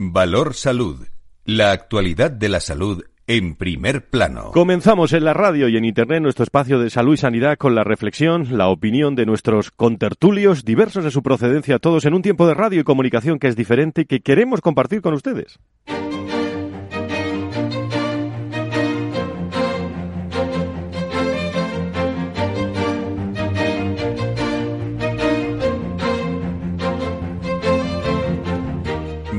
Valor Salud. La actualidad de la salud en primer plano. Comenzamos en la radio y en internet nuestro espacio de salud y sanidad con la reflexión, la opinión de nuestros contertulios, diversos de su procedencia, todos en un tiempo de radio y comunicación que es diferente y que queremos compartir con ustedes.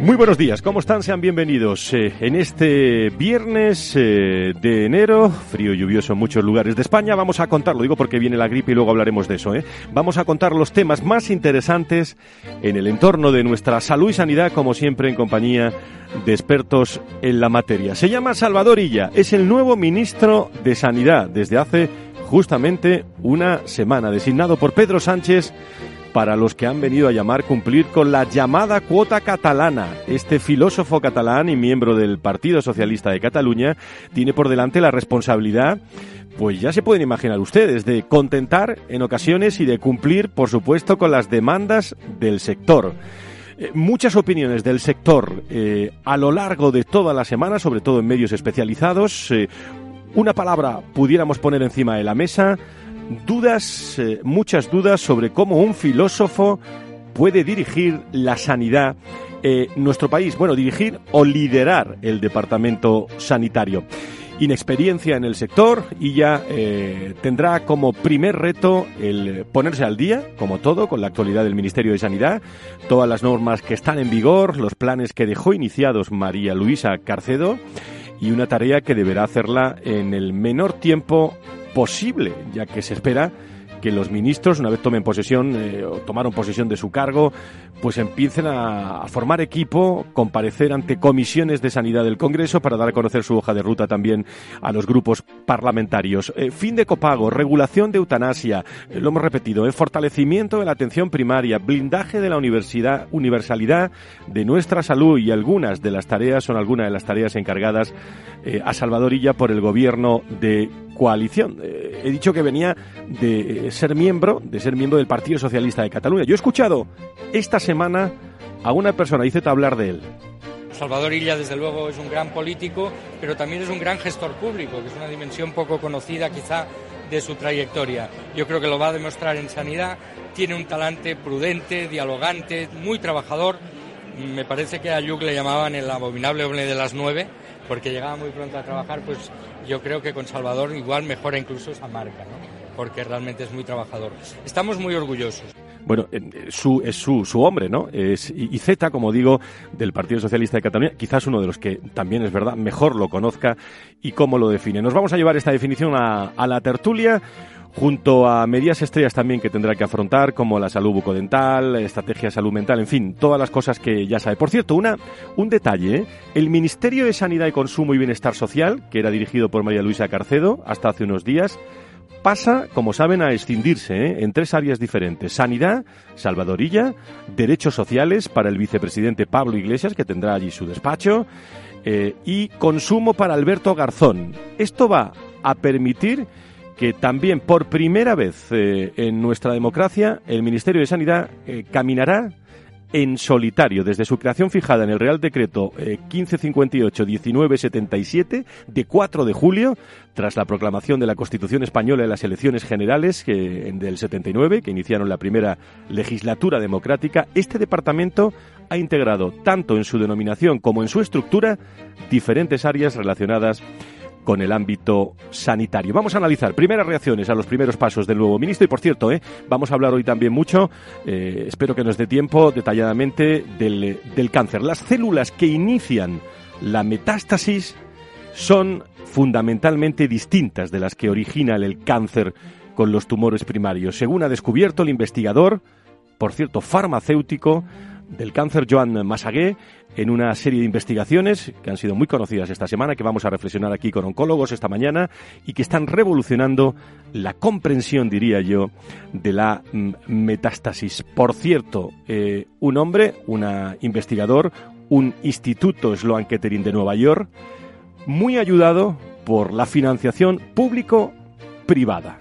Muy buenos días, ¿cómo están? Sean bienvenidos eh, en este viernes eh, de enero, frío y lluvioso en muchos lugares de España. Vamos a contar, lo digo porque viene la gripe y luego hablaremos de eso. ¿eh? Vamos a contar los temas más interesantes en el entorno de nuestra salud y sanidad, como siempre en compañía de expertos en la materia. Se llama Salvador Illa, es el nuevo ministro de Sanidad desde hace justamente una semana, designado por Pedro Sánchez para los que han venido a llamar cumplir con la llamada cuota catalana. Este filósofo catalán y miembro del Partido Socialista de Cataluña tiene por delante la responsabilidad pues ya se pueden imaginar ustedes, de contentar en ocasiones y de cumplir, por supuesto, con las demandas del sector. Eh, muchas opiniones del sector eh, a lo largo de toda la semana, sobre todo en medios especializados. Eh, una palabra pudiéramos poner encima de la mesa, dudas, eh, muchas dudas sobre cómo un filósofo puede dirigir la sanidad nuestro país, bueno, dirigir o liderar el departamento sanitario. Inexperiencia en el sector y ya eh, tendrá como primer reto el ponerse al día, como todo, con la actualidad del Ministerio de Sanidad, todas las normas que están en vigor, los planes que dejó iniciados María Luisa Carcedo y una tarea que deberá hacerla en el menor tiempo posible, ya que se espera que los ministros, una vez tomen posesión eh, o tomaron posesión de su cargo, pues empiecen a, formar equipo, comparecer ante comisiones de sanidad del Congreso para dar a conocer su hoja de ruta también a los grupos parlamentarios. Eh, fin de copago, regulación de eutanasia, eh, lo hemos repetido, fortalecimiento de la atención primaria, blindaje de la universidad, universalidad de nuestra salud y algunas de las tareas son algunas de las tareas encargadas a Salvadorilla por el gobierno de coalición. he dicho que venía de ser miembro, de ser miembro del Partido Socialista de Cataluña. Yo he escuchado esta semana a una persona, hice hablar de él. Salvador Illa, desde luego, es un gran político, pero también es un gran gestor público, que es una dimensión poco conocida quizá de su trayectoria. Yo creo que lo va a demostrar en sanidad. Tiene un talante prudente, dialogante, muy trabajador. Me parece que a Yuk le llamaban el abominable hombre de las nueve, porque llegaba muy pronto a trabajar, pues yo creo que con Salvador igual mejora incluso esa marca. ¿no? porque realmente es muy trabajador. Estamos muy orgullosos. Bueno, su, es su, su hombre, ¿no? Es, y Z, como digo, del Partido Socialista de Cataluña, quizás uno de los que también es verdad, mejor lo conozca y cómo lo define. Nos vamos a llevar esta definición a, a la tertulia junto a medias estrellas también que tendrá que afrontar, como la salud bucodental, estrategia salud mental, en fin, todas las cosas que ya sabe. Por cierto, una, un detalle, ¿eh? el Ministerio de Sanidad y Consumo y Bienestar Social, que era dirigido por María Luisa Carcedo hasta hace unos días, pasa, como saben, a escindirse ¿eh? en tres áreas diferentes. Sanidad, Salvadorilla, derechos sociales para el vicepresidente Pablo Iglesias, que tendrá allí su despacho, eh, y consumo para Alberto Garzón. Esto va a permitir que también por primera vez eh, en nuestra democracia el Ministerio de Sanidad caminará en solitario desde su creación fijada en el Real Decreto 1558-1977 eh, de 4 de julio, tras la proclamación de la Constitución Española en las elecciones generales del 79, que iniciaron la primera legislatura democrática, este departamento ha integrado tanto en su denominación como en su estructura diferentes áreas relacionadas el ámbito sanitario. Vamos a analizar primeras reacciones a los primeros pasos del nuevo ministro y, por cierto, ¿eh? vamos a hablar hoy también mucho, eh, espero que nos dé tiempo, detalladamente, del, del cáncer. Las células que inician la metástasis son fundamentalmente distintas de las que originan el cáncer con los tumores primarios, según ha descubierto el investigador, por cierto, farmacéutico, del cáncer, Joan Massagué, en una serie de investigaciones que han sido muy conocidas esta semana, que vamos a reflexionar aquí con oncólogos esta mañana y que están revolucionando la comprensión, diría yo, de la mm, metástasis. Por cierto, eh, un hombre, un investigador, un instituto Sloan Kettering de Nueva York, muy ayudado por la financiación público-privada.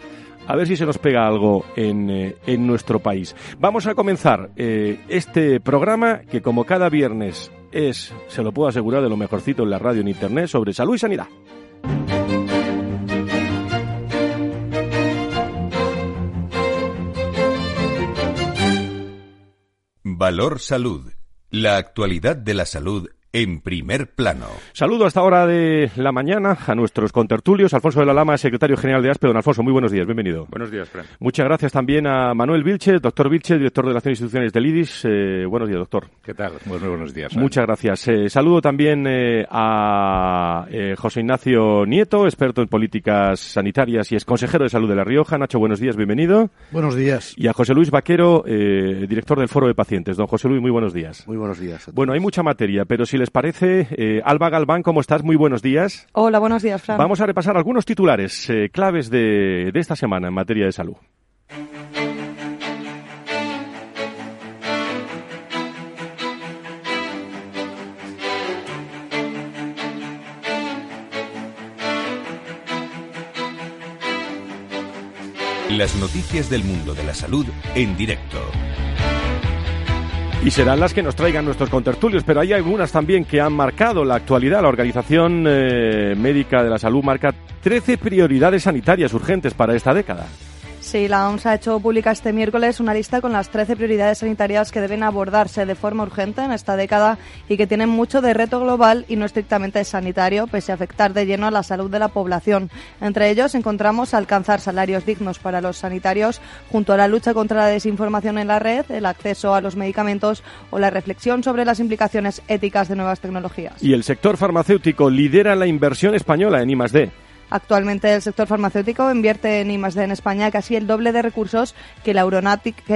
A ver si se nos pega algo en, eh, en nuestro país. Vamos a comenzar eh, este programa que como cada viernes es, se lo puedo asegurar, de lo mejorcito en la radio en Internet sobre salud y sanidad. Valor Salud. La actualidad de la salud en primer plano. Saludo a esta hora de la mañana a nuestros contertulios. Alfonso de la Lama, secretario general de ASPE. Don Alfonso, muy buenos días, bienvenido. Buenos días, Fran. Muchas gracias también a Manuel Vilches, doctor Vilches, director de Relaciones Institucionales del IDIS. Eh, buenos días, doctor. ¿Qué tal? Muy, buenos días. Fran. Muchas gracias. Eh, saludo también eh, a eh, José Ignacio Nieto, experto en políticas sanitarias y es consejero de salud de La Rioja. Nacho, buenos días, bienvenido. Buenos días. Y a José Luis Vaquero, eh, director del Foro de Pacientes. Don José Luis, muy buenos días. Muy buenos días. a Bueno, hay mucha materia, pero si les parece, eh, Alba Galván, ¿cómo estás? Muy buenos días. Hola, buenos días, Fran. Vamos a repasar algunos titulares eh, claves de, de esta semana en materia de salud. Las noticias del mundo de la salud en directo. Y serán las que nos traigan nuestros contertulios, pero hay algunas también que han marcado la actualidad. La Organización eh, Médica de la Salud marca 13 prioridades sanitarias urgentes para esta década. Sí, la OMS ha hecho pública este miércoles una lista con las 13 prioridades sanitarias que deben abordarse de forma urgente en esta década y que tienen mucho de reto global y no estrictamente sanitario, pese a afectar de lleno a la salud de la población. Entre ellos encontramos alcanzar salarios dignos para los sanitarios, junto a la lucha contra la desinformación en la red, el acceso a los medicamentos o la reflexión sobre las implicaciones éticas de nuevas tecnologías. Y el sector farmacéutico lidera la inversión española en I+D. Actualmente el sector farmacéutico invierte en I+D en España casi el doble de recursos que el,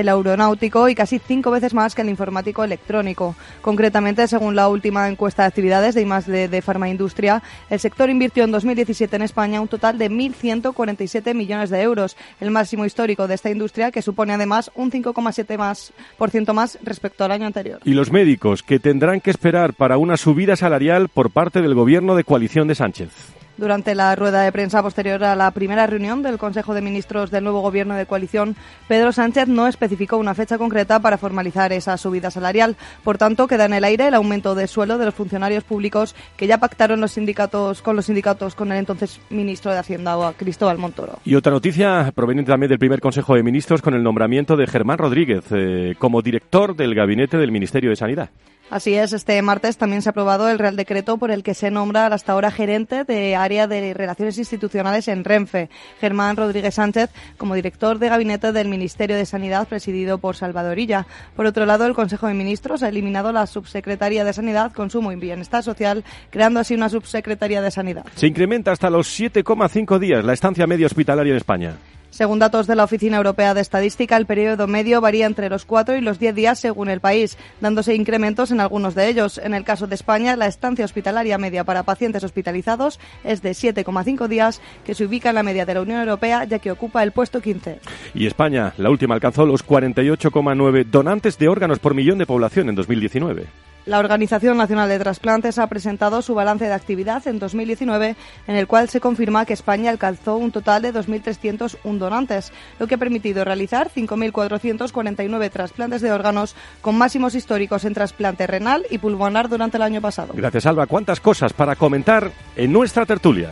aeronáutico y casi cinco veces más que el informático electrónico. Concretamente, según la última encuesta de actividades de I+D de Farmaindustria, el sector invirtió en 2017 en España un total de 1.147 millones de euros, el máximo histórico de esta industria que supone además un 5,7 más por ciento más respecto al año anterior. Y los médicos que tendrán que esperar para una subida salarial por parte del gobierno de coalición de Sánchez. Durante la rueda de prensa posterior a la primera reunión del Consejo de Ministros del nuevo Gobierno de coalición, Pedro Sánchez no especificó una fecha concreta para formalizar esa subida salarial. Por tanto, queda en el aire el aumento de sueldo de los funcionarios públicos que ya pactaron los sindicatos con los sindicatos con el entonces ministro de Hacienda, Cristóbal Montoro. Y otra noticia proveniente también del primer Consejo de Ministros con el nombramiento de Germán Rodríguez eh, como director del gabinete del Ministerio de Sanidad. Así es, este martes también se ha aprobado el Real Decreto por el que se nombra al hasta ahora gerente de área de relaciones institucionales en Renfe, Germán Rodríguez Sánchez, como director de gabinete del Ministerio de Sanidad presidido por Salvadorilla. Por otro lado, el Consejo de Ministros ha eliminado la Subsecretaría de Sanidad, Consumo y Bienestar Social, creando así una Subsecretaría de Sanidad. Se incrementa hasta los 7,5 días la estancia media hospitalaria en España. Según datos de la Oficina Europea de Estadística, el periodo medio varía entre los 4 y los 10 días según el país, dándose incrementos en algunos de ellos. En el caso de España, la estancia hospitalaria media para pacientes hospitalizados es de 7,5 días, que se ubica en la media de la Unión Europea, ya que ocupa el puesto 15. Y España, la última, alcanzó los 48,9 donantes de órganos por millón de población en 2019. La Organización Nacional de Trasplantes ha presentado su balance de actividad en 2019, en el cual se confirma que España alcanzó un total de 2.301 donantes, lo que ha permitido realizar 5.449 trasplantes de órganos con máximos históricos en trasplante renal y pulmonar durante el año pasado. Gracias, Alba. ¿Cuántas cosas para comentar en nuestra tertulia?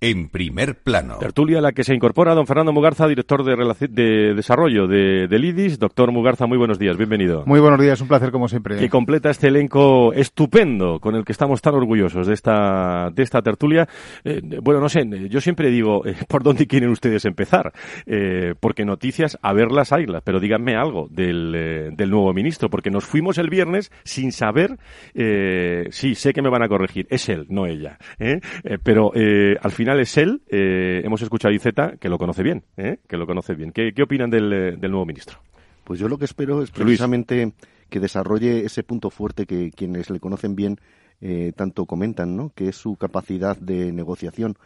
en primer plano. Tertulia a la que se incorpora don Fernando Mugarza, director de, de desarrollo de, del IDIS. Doctor Mugarza, muy buenos días, bienvenido. Muy buenos días, un placer como siempre. que completa este elenco estupendo con el que estamos tan orgullosos de esta, de esta tertulia. Eh, bueno, no sé, yo siempre digo, eh, ¿por dónde quieren ustedes empezar? Eh, porque noticias, a verlas haylas, pero díganme algo del, eh, del nuevo ministro, porque nos fuimos el viernes sin saber, eh, sí, sé que me van a corregir, es él, no ella, ¿eh? Eh, pero eh, al final es él, eh, hemos escuchado a Iceta, que lo conoce bien, ¿eh? que lo conoce bien. ¿Qué, qué opinan del, eh, del nuevo ministro? Pues yo lo que espero es Luis. precisamente que desarrolle ese punto fuerte que quienes le conocen bien eh, tanto comentan, ¿no? Que es su capacidad de negociación.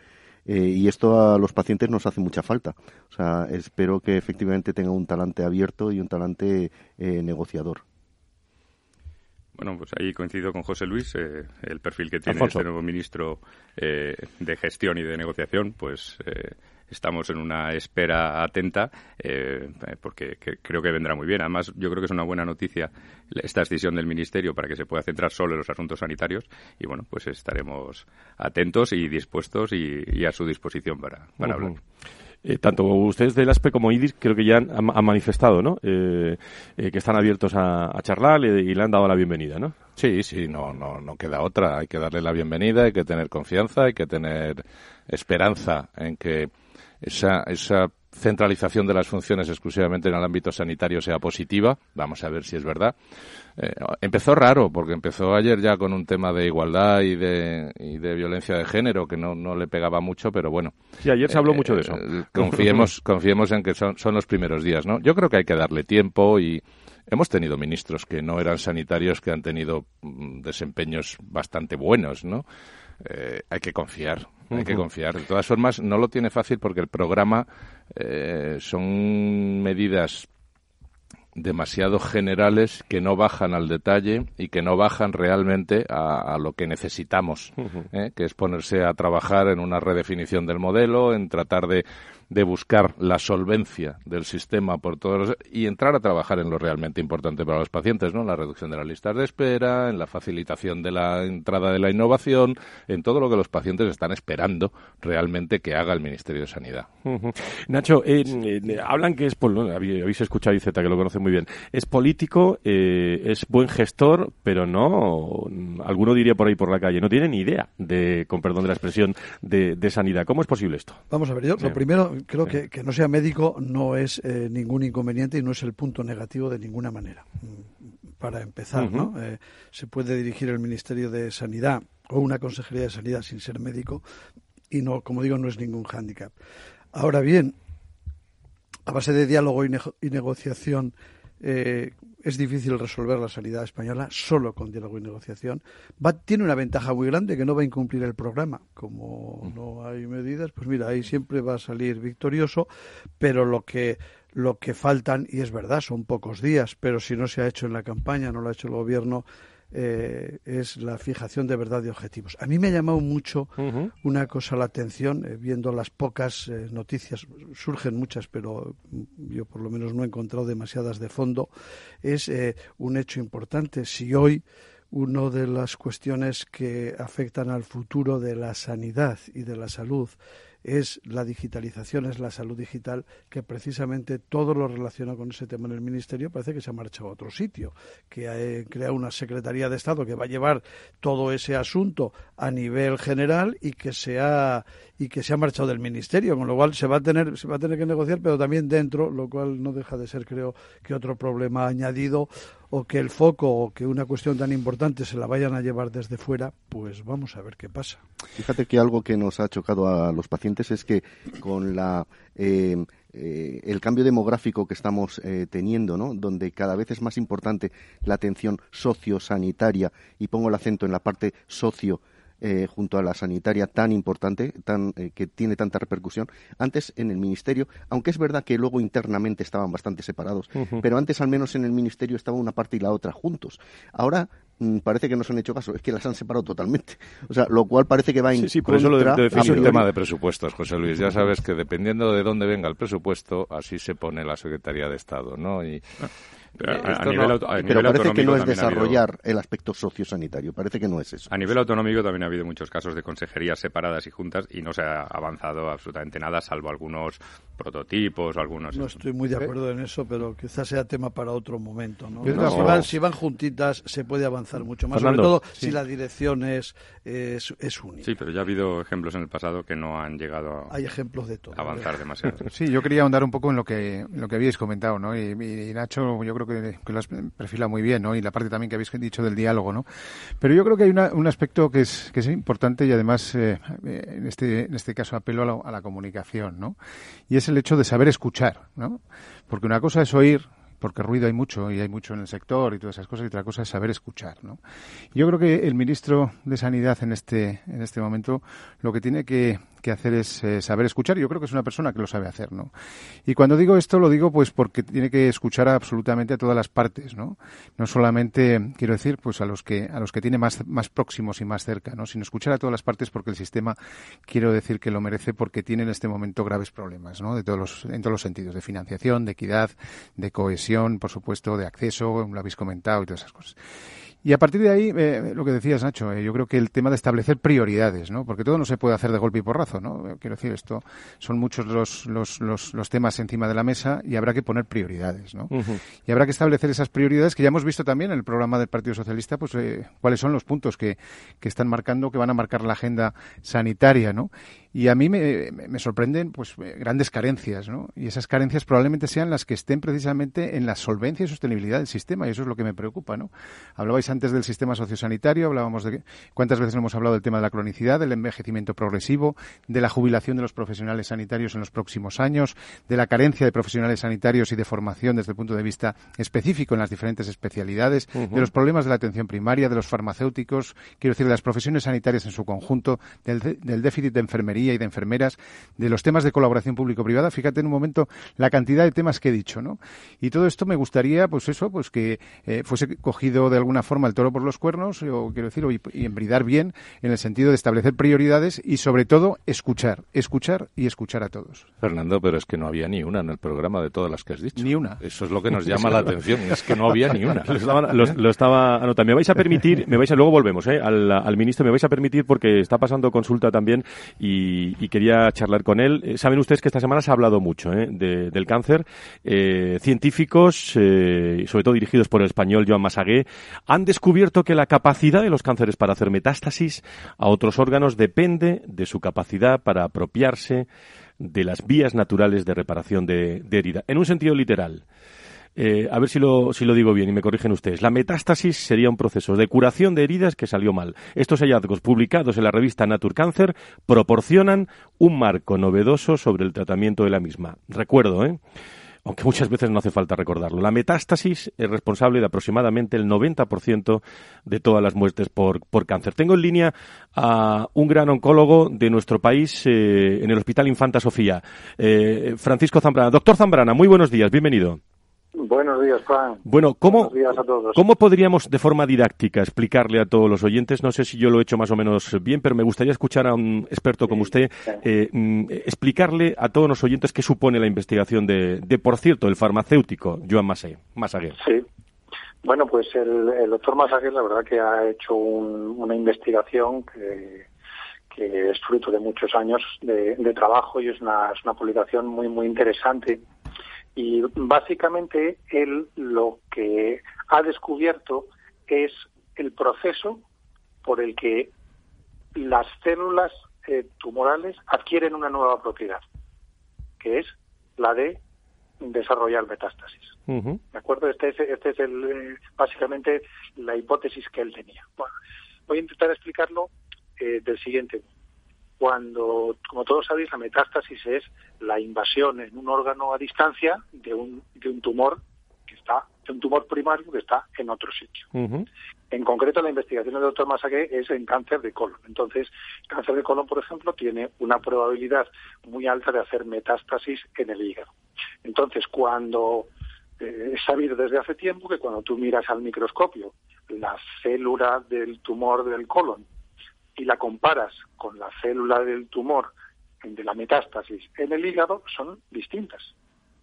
Eh, y esto a los pacientes nos hace mucha falta. O sea, espero que efectivamente tenga un talante abierto y un talante eh, negociador. Bueno, pues ahí coincido con José Luis. Eh, el perfil que tiene este nuevo ministro de gestión y de negociación, pues estamos en una espera atenta eh, porque creo que vendrá muy bien. Además, yo creo que es una buena noticia esta decisión del Ministerio para que se pueda centrar solo en los asuntos sanitarios y bueno, pues estaremos atentos y dispuestos y, a su disposición para, hablar. Eh, tanto ustedes del ASPE como IDIS creo que ya han, manifestado, ¿no? Eh, que están abiertos a, charlar y, le han dado la bienvenida, ¿no? Sí, sí, no, no, no queda otra. Hay que darle la bienvenida, hay que tener confianza, hay que tener esperanza en que esa, esa centralización de las funciones exclusivamente en el ámbito sanitario sea positiva. Vamos a ver si es verdad. Eh, empezó raro, porque empezó ayer ya con un tema de igualdad y de, y de violencia de género que no, no le pegaba mucho, pero bueno. Sí, ayer se habló mucho de eso. Eh, confiemos, confiemos en que son, son los primeros días, ¿no? Yo creo que hay que darle tiempo y hemos tenido ministros que no eran sanitarios que han tenido mm, desempeños bastante buenos, ¿no? Eh, hay que confiar, hay que confiar. De todas formas, no lo tiene fácil porque el programa eh, son medidas demasiado generales que no bajan al detalle y que no bajan realmente a, lo que necesitamos, ¿eh? que es ponerse a trabajar en una redefinición del modelo, en tratar de de buscar la solvencia del sistema por todos y entrar a trabajar en lo realmente importante para los pacientes, ¿no? La reducción de las listas de espera, en la facilitación de la entrada de la innovación, en todo lo que los pacientes están esperando realmente que haga el Ministerio de Sanidad. Nacho, eh, eh, hablan que es, habéis escuchado a Iceta, que lo conoce muy bien, es político, eh, es buen gestor, pero no, alguno diría por ahí por la calle, no tiene ni idea de, con perdón de la expresión, de, de sanidad. ¿Cómo es posible esto? Vamos a ver, yo lo primero creo que, que, no sea médico no es eh, ningún inconveniente y no es el punto negativo de ninguna manera. Mm, para empezar, ¿no? Eh, se puede dirigir el Ministerio de Sanidad o una Consejería de Sanidad sin ser médico y no, como digo, no es ningún hándicap. Ahora bien, a base de diálogo y, y negociación eh, es difícil resolver la sanidad española solo con diálogo y negociación. Va, tiene una ventaja muy grande que no va a incumplir el programa. Como mm. no hay medidas, pues mira, ahí siempre va a salir victorioso, pero lo que lo que faltan, y es verdad, son pocos días, pero si no se ha hecho en la campaña, no lo ha hecho el gobierno, eh, es la fijación de verdad de objetivos. A mí me ha llamado mucho una cosa la atención, eh, viendo las pocas eh, noticias, surgen muchas, pero yo por lo menos no he encontrado demasiadas de fondo, es un hecho importante. Si hoy una de las cuestiones que afectan al futuro de la sanidad y de la salud es la digitalización, es la salud digital, que precisamente todo lo relacionado con ese tema en el Ministerio parece que se ha marchado a otro sitio, que ha eh, creado una Secretaría de Estado que va a llevar todo ese asunto a nivel general y que se ha y que se ha marchado del ministerio, con lo cual se va a tener se va a tener que negociar, pero también dentro, lo cual no deja de ser creo que otro problema añadido o que el foco o que una cuestión tan importante se la vayan a llevar desde fuera, pues vamos a ver qué pasa. Fíjate que algo que nos ha chocado a los pacientes es que con la eh, eh, el cambio demográfico que estamos eh, teniendo, ¿no? donde cada vez es más importante la atención sociosanitaria y pongo el acento en la parte socio eh, junto a la sanitaria tan importante, tan, eh, que tiene tanta repercusión. Antes en el Ministerio, aunque es verdad que luego internamente estaban bastante separados, pero antes al menos en el Ministerio estaba una parte y la otra juntos. Ahora mm, parece que no se han hecho caso, es que las han separado totalmente. O sea, lo cual parece que va en Sí, sí, por eso lo de, el tema de presupuestos, José Luis. Ya sabes que dependiendo de dónde venga el presupuesto, así se pone la Secretaría de Estado, ¿no? Y ah. Pero, parece que no es desarrollar el aspecto sociosanitario, parece que no es eso. A nivel autonómico también ha habido muchos casos de consejerías separadas y juntas y no se ha avanzado absolutamente nada, salvo algunos prototipos, algunos... No estoy muy de acuerdo en eso, pero quizás sea tema para otro momento. ¿no? Si, van, juntitas se puede avanzar mucho más, sobre todo si la dirección es, es, única. Sí, pero ya ha habido ejemplos en el pasado que no han llegado Hay ejemplos de todo, a avanzar demasiado. sí, yo quería ahondar un poco en lo que, lo que habíais comentado, ¿no? Y, y Nacho, yo creo que, lo has perfilado muy bien, ¿no? Y la parte también que habéis dicho del diálogo, ¿no? Pero yo creo que hay un aspecto que es, que es importante y además, eh, en, este, en este caso, apelo a la, a la comunicación, ¿no? Y es el hecho de saber escuchar, ¿no? Porque una cosa es oír, porque ruido hay mucho y hay mucho en el sector y todas esas cosas, y otra cosa es saber escuchar. ¿no? Yo creo que el ministro de Sanidad en este, en este momento lo que tiene que, que hacer es eh, saber escuchar. Yo creo que es una persona que lo sabe hacer, ¿no? Y cuando digo esto, lo digo pues porque tiene que escuchar absolutamente a todas las partes, ¿no? No solamente, quiero decir, pues a los que, a los que tiene más, más próximos y más cerca, ¿no? Sino escuchar a todas las partes porque el sistema, quiero decir que lo merece porque tiene en este momento graves problemas, ¿no? De todos los, en todos los sentidos, de financiación, de equidad, de cohesión, por supuesto, de acceso, lo habéis comentado y todas esas cosas. Y a partir de ahí, eh, lo que decías, Nacho, eh, yo creo que el tema de establecer prioridades, ¿no? Porque todo no se puede hacer de golpe y porrazo, ¿no? Quiero decir, esto son muchos los, los, los, los temas encima de la mesa y habrá que poner prioridades, ¿no? Y habrá que establecer esas prioridades que ya hemos visto también en el programa del Partido Socialista, pues eh, cuáles son los puntos que, que están marcando, que van a marcar la agenda sanitaria, ¿no? Y a mí me, me, sorprenden pues grandes carencias, ¿no? Y esas carencias probablemente sean las que estén precisamente en la solvencia y sostenibilidad del sistema, y eso es lo que me preocupa, ¿no? Hablabais antes del sistema sociosanitario, hablábamos de cuántas veces hemos hablado del tema de la cronicidad, del envejecimiento progresivo, de la jubilación de los profesionales sanitarios en los próximos años, de la carencia de profesionales sanitarios y de formación desde el punto de vista específico en las diferentes especialidades, de los problemas de la atención primaria, de los farmacéuticos, quiero decir, de las profesiones sanitarias en su conjunto, del, del déficit de enfermería y de enfermeras, de los temas de colaboración público-privada. Fíjate en un momento la cantidad de temas que he dicho, ¿no? Y todo esto me gustaría, pues eso, pues que eh, fuese cogido de alguna forma el toro por los cuernos, o quiero decir, y, embridar bien en el sentido de establecer prioridades y sobre todo escuchar, escuchar y escuchar a todos. Fernando, pero es que no había ni una en el programa de todas las que has dicho. Ni una. Eso es lo que nos llama la atención, es que no había ni una. Lo estaba, lo, estaba anotando. Me vais a permitir, me vais a, luego volvemos, ¿eh? al, al ministro, me vais a permitir porque está pasando consulta también y y, quería charlar con él. Eh, saben ustedes que esta semana se ha hablado mucho ¿eh? del cáncer. Eh, científicos, sobre todo dirigidos por el español Joan Masagué, han descubierto que la capacidad de los cánceres para hacer metástasis a otros órganos depende de su capacidad para apropiarse de las vías naturales de reparación de, de herida. En un sentido literal. Eh, a ver si lo, si lo digo bien y me corrigen ustedes. La metástasis sería un proceso de curación de heridas que salió mal. Estos hallazgos publicados en la revista Nature Cancer proporcionan un marco novedoso sobre el tratamiento de la misma. Recuerdo, ¿eh? Aunque muchas veces no hace falta recordarlo. La metástasis es responsable de aproximadamente el 90% de todas las muertes por, por, cáncer. Tengo en línea a un gran oncólogo de nuestro país eh, en el Hospital Infanta Sofía, eh, Francisco Zambrana. Doctor Zambrana, muy buenos días, bienvenido. Buenos días, Juan. Bueno, ¿cómo, ¿cómo podríamos de forma didáctica explicarle a todos los oyentes? No sé si yo lo he hecho más o menos bien, pero me gustaría escuchar a un experto como usted eh, mm, explicarle a todos los oyentes qué supone la investigación de, de por cierto, el farmacéutico Joan Masaguer. Sí. Bueno, pues el, doctor Masaguer, la verdad que ha hecho una investigación que, que, es fruto de muchos años de, de trabajo y es una, es una publicación muy, muy interesante y básicamente él lo que ha descubierto es el proceso por el que las células eh, tumorales adquieren una nueva propiedad, que es la de desarrollar metástasis. ¿De acuerdo? Este es, este es el, eh, básicamente la hipótesis que él tenía. Bueno, voy a intentar explicarlo eh, del siguiente modo cuando, como todos sabéis, la metástasis es la invasión en un órgano a distancia de un, de un tumor que está, de un tumor primario que está en otro sitio. En concreto, la investigación del doctor Masaque es en cáncer de colon. Entonces, cáncer de colon, por ejemplo, tiene una probabilidad muy alta de hacer metástasis en el hígado. Entonces, cuando eh, es sabido desde hace tiempo que cuando tú miras al microscopio la célula del tumor del colon y la comparas con la célula del tumor de la metástasis en el hígado, son distintas.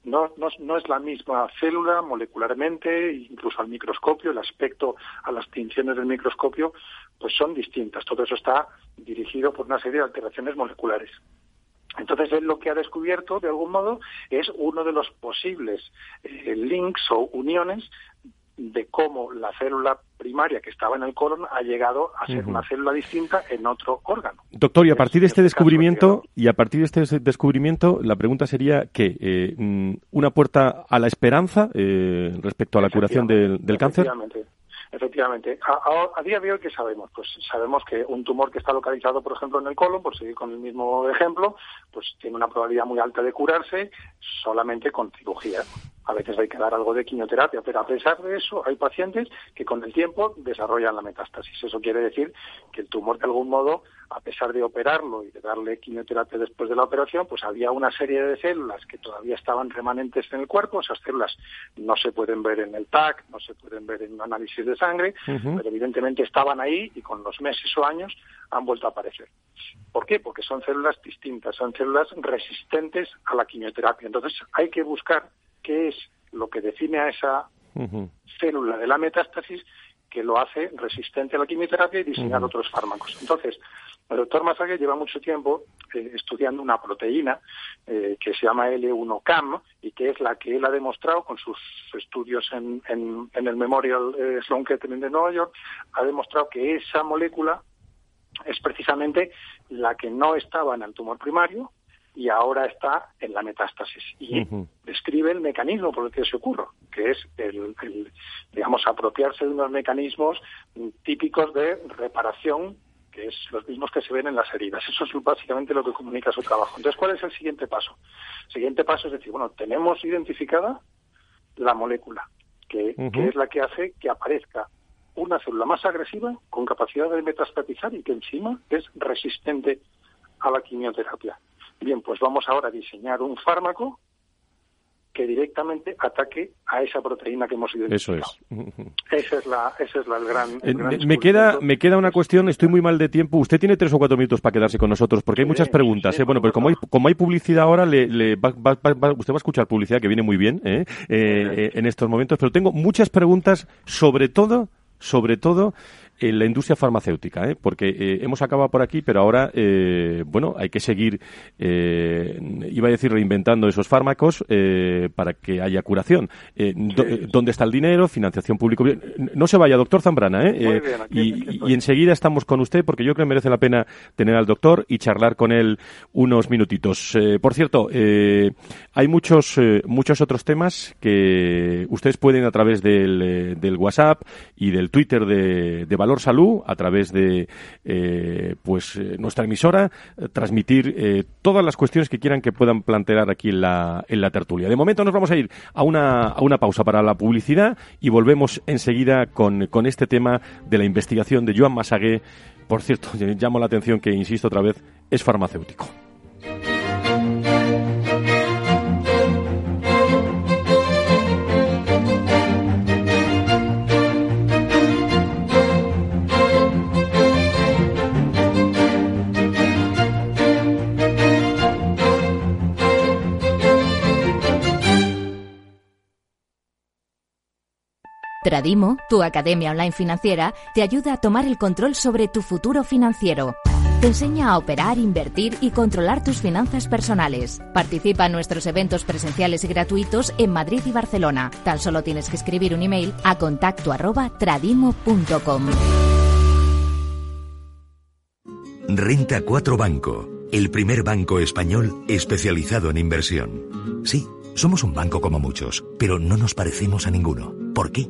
No, no, es la misma célula molecularmente, incluso al microscopio, el aspecto a las tinciones del microscopio, pues son distintas. Todo eso está dirigido por una serie de alteraciones moleculares. Entonces, él lo que ha descubierto, de algún modo, es uno de los posibles eh, links o uniones de cómo la célula primaria que estaba en el colon ha llegado a ser una célula distinta en otro órgano. Doctor, y a partir de este descubrimiento, y a partir de este descubrimiento, la pregunta sería que eh, mm, una puerta a la esperanza eh, respecto a la curación del, cáncer. Efectivamente. Efectivamente. A, día de hoy, ¿qué sabemos? Pues sabemos que un tumor que está localizado, por ejemplo, en el colon, por seguir con el mismo ejemplo, pues tiene una probabilidad muy alta de curarse solamente con cirugía a veces hay que dar algo de quimioterapia, pero a pesar de eso hay pacientes que con el tiempo desarrollan la metástasis. Eso quiere decir que el tumor de algún modo, a pesar de operarlo y de darle quimioterapia después de la operación, pues había una serie de células que todavía estaban remanentes en el cuerpo. Esas células no se pueden ver en el TAC, no se pueden ver en un análisis de sangre, pero evidentemente estaban ahí y con los meses o años han vuelto a aparecer. ¿Por qué? Porque son células distintas, son células resistentes a la quimioterapia. Entonces hay que buscar qué es lo que define a esa célula de la metástasis que lo hace resistente a la quimioterapia y diseñar otros fármacos. Entonces, el doctor Masague lleva mucho tiempo eh, estudiando una proteína eh, que se llama L1CAM y que es la que él ha demostrado con sus estudios en, el Memorial eh, Sloan Kettering de Nueva York, ha demostrado que esa molécula es precisamente la que no estaba en el tumor primario, y ahora está en la metástasis. Y describe el mecanismo por el que se ocurre, que es el, digamos, apropiarse de unos mecanismos típicos de reparación que es los mismos que se ven en las heridas. Eso es básicamente lo que comunica su trabajo. Entonces, ¿cuál es el siguiente paso? El siguiente paso es decir, bueno, tenemos identificada la molécula, que, que es la que hace que aparezca una célula más agresiva con capacidad de metastatizar y que encima es resistente a la quimioterapia. Bien, pues vamos ahora a diseñar un fármaco que directamente ataque a esa proteína que hemos identificado. Eso es. Esa es la, esa es la gran, eh, me queda, me queda una cuestión. Estoy muy mal de tiempo. Usted tiene tres o cuatro minutos para quedarse con nosotros porque hay muchas preguntas. ¿eh? Bueno, pero como hay, como hay publicidad ahora, le, le va, usted va a escuchar publicidad que viene muy bien ¿eh? en estos momentos. Pero tengo muchas preguntas, sobre todo, sobre todo en la industria farmacéutica, ¿eh? porque eh, hemos acabado por aquí, pero ahora, eh, bueno, hay que seguir, iba a decir, reinventando esos fármacos para que haya curación. ¿Dónde está el dinero? Financiación público. No se vaya, doctor Zambrana, y, enseguida estamos con usted, porque yo creo que merece la pena tener al doctor y charlar con él unos minutitos. por cierto, hay muchos, muchos otros temas que ustedes pueden a través del, del WhatsApp y del Twitter de, de Valor Salud, a través de eh, pues eh, nuestra emisora, eh, transmitir todas las cuestiones que quieran que puedan plantear aquí en la, en la tertulia. De momento nos vamos a ir a una, a una pausa para la publicidad y volvemos enseguida con, con este tema de la investigación de Joan Masagué. Por cierto, llamo la atención que, insisto otra vez, es farmacéutico. Tradimo, tu academia online financiera, te ayuda a tomar el control sobre tu futuro financiero. Te enseña a operar, invertir y controlar tus finanzas personales. Participa en nuestros eventos presenciales y gratuitos en Madrid y Barcelona. Tan solo tienes que escribir un email a contacto. Renta 4 Banco, el primer banco español especializado en inversión. Sí, somos un banco como muchos, pero no nos parecemos a ninguno. ¿Por qué?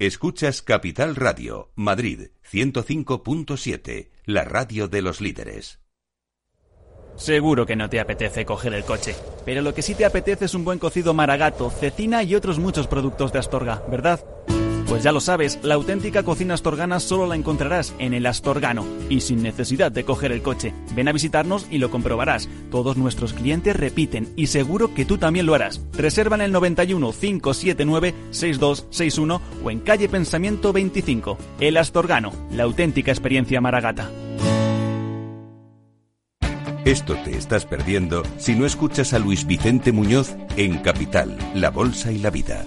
Escuchas Capital Radio, Madrid 105.7, la radio de los líderes. Seguro que no te apetece coger el coche, pero lo que sí te apetece es un buen cocido maragato, cecina y otros muchos productos de Astorga, ¿verdad? Pues ya lo sabes, la auténtica cocina astorgana solo la encontrarás en el Astorgano y sin necesidad de coger el coche. Ven a visitarnos y lo comprobarás. Todos nuestros clientes repiten y seguro que tú también lo harás. Reserva en el 91 579 6261 o en calle Pensamiento 25. El Astorgano, la auténtica experiencia maragata. Esto te estás perdiendo si no escuchas a Luis Vicente Muñoz en Capital, La Bolsa y la Vida.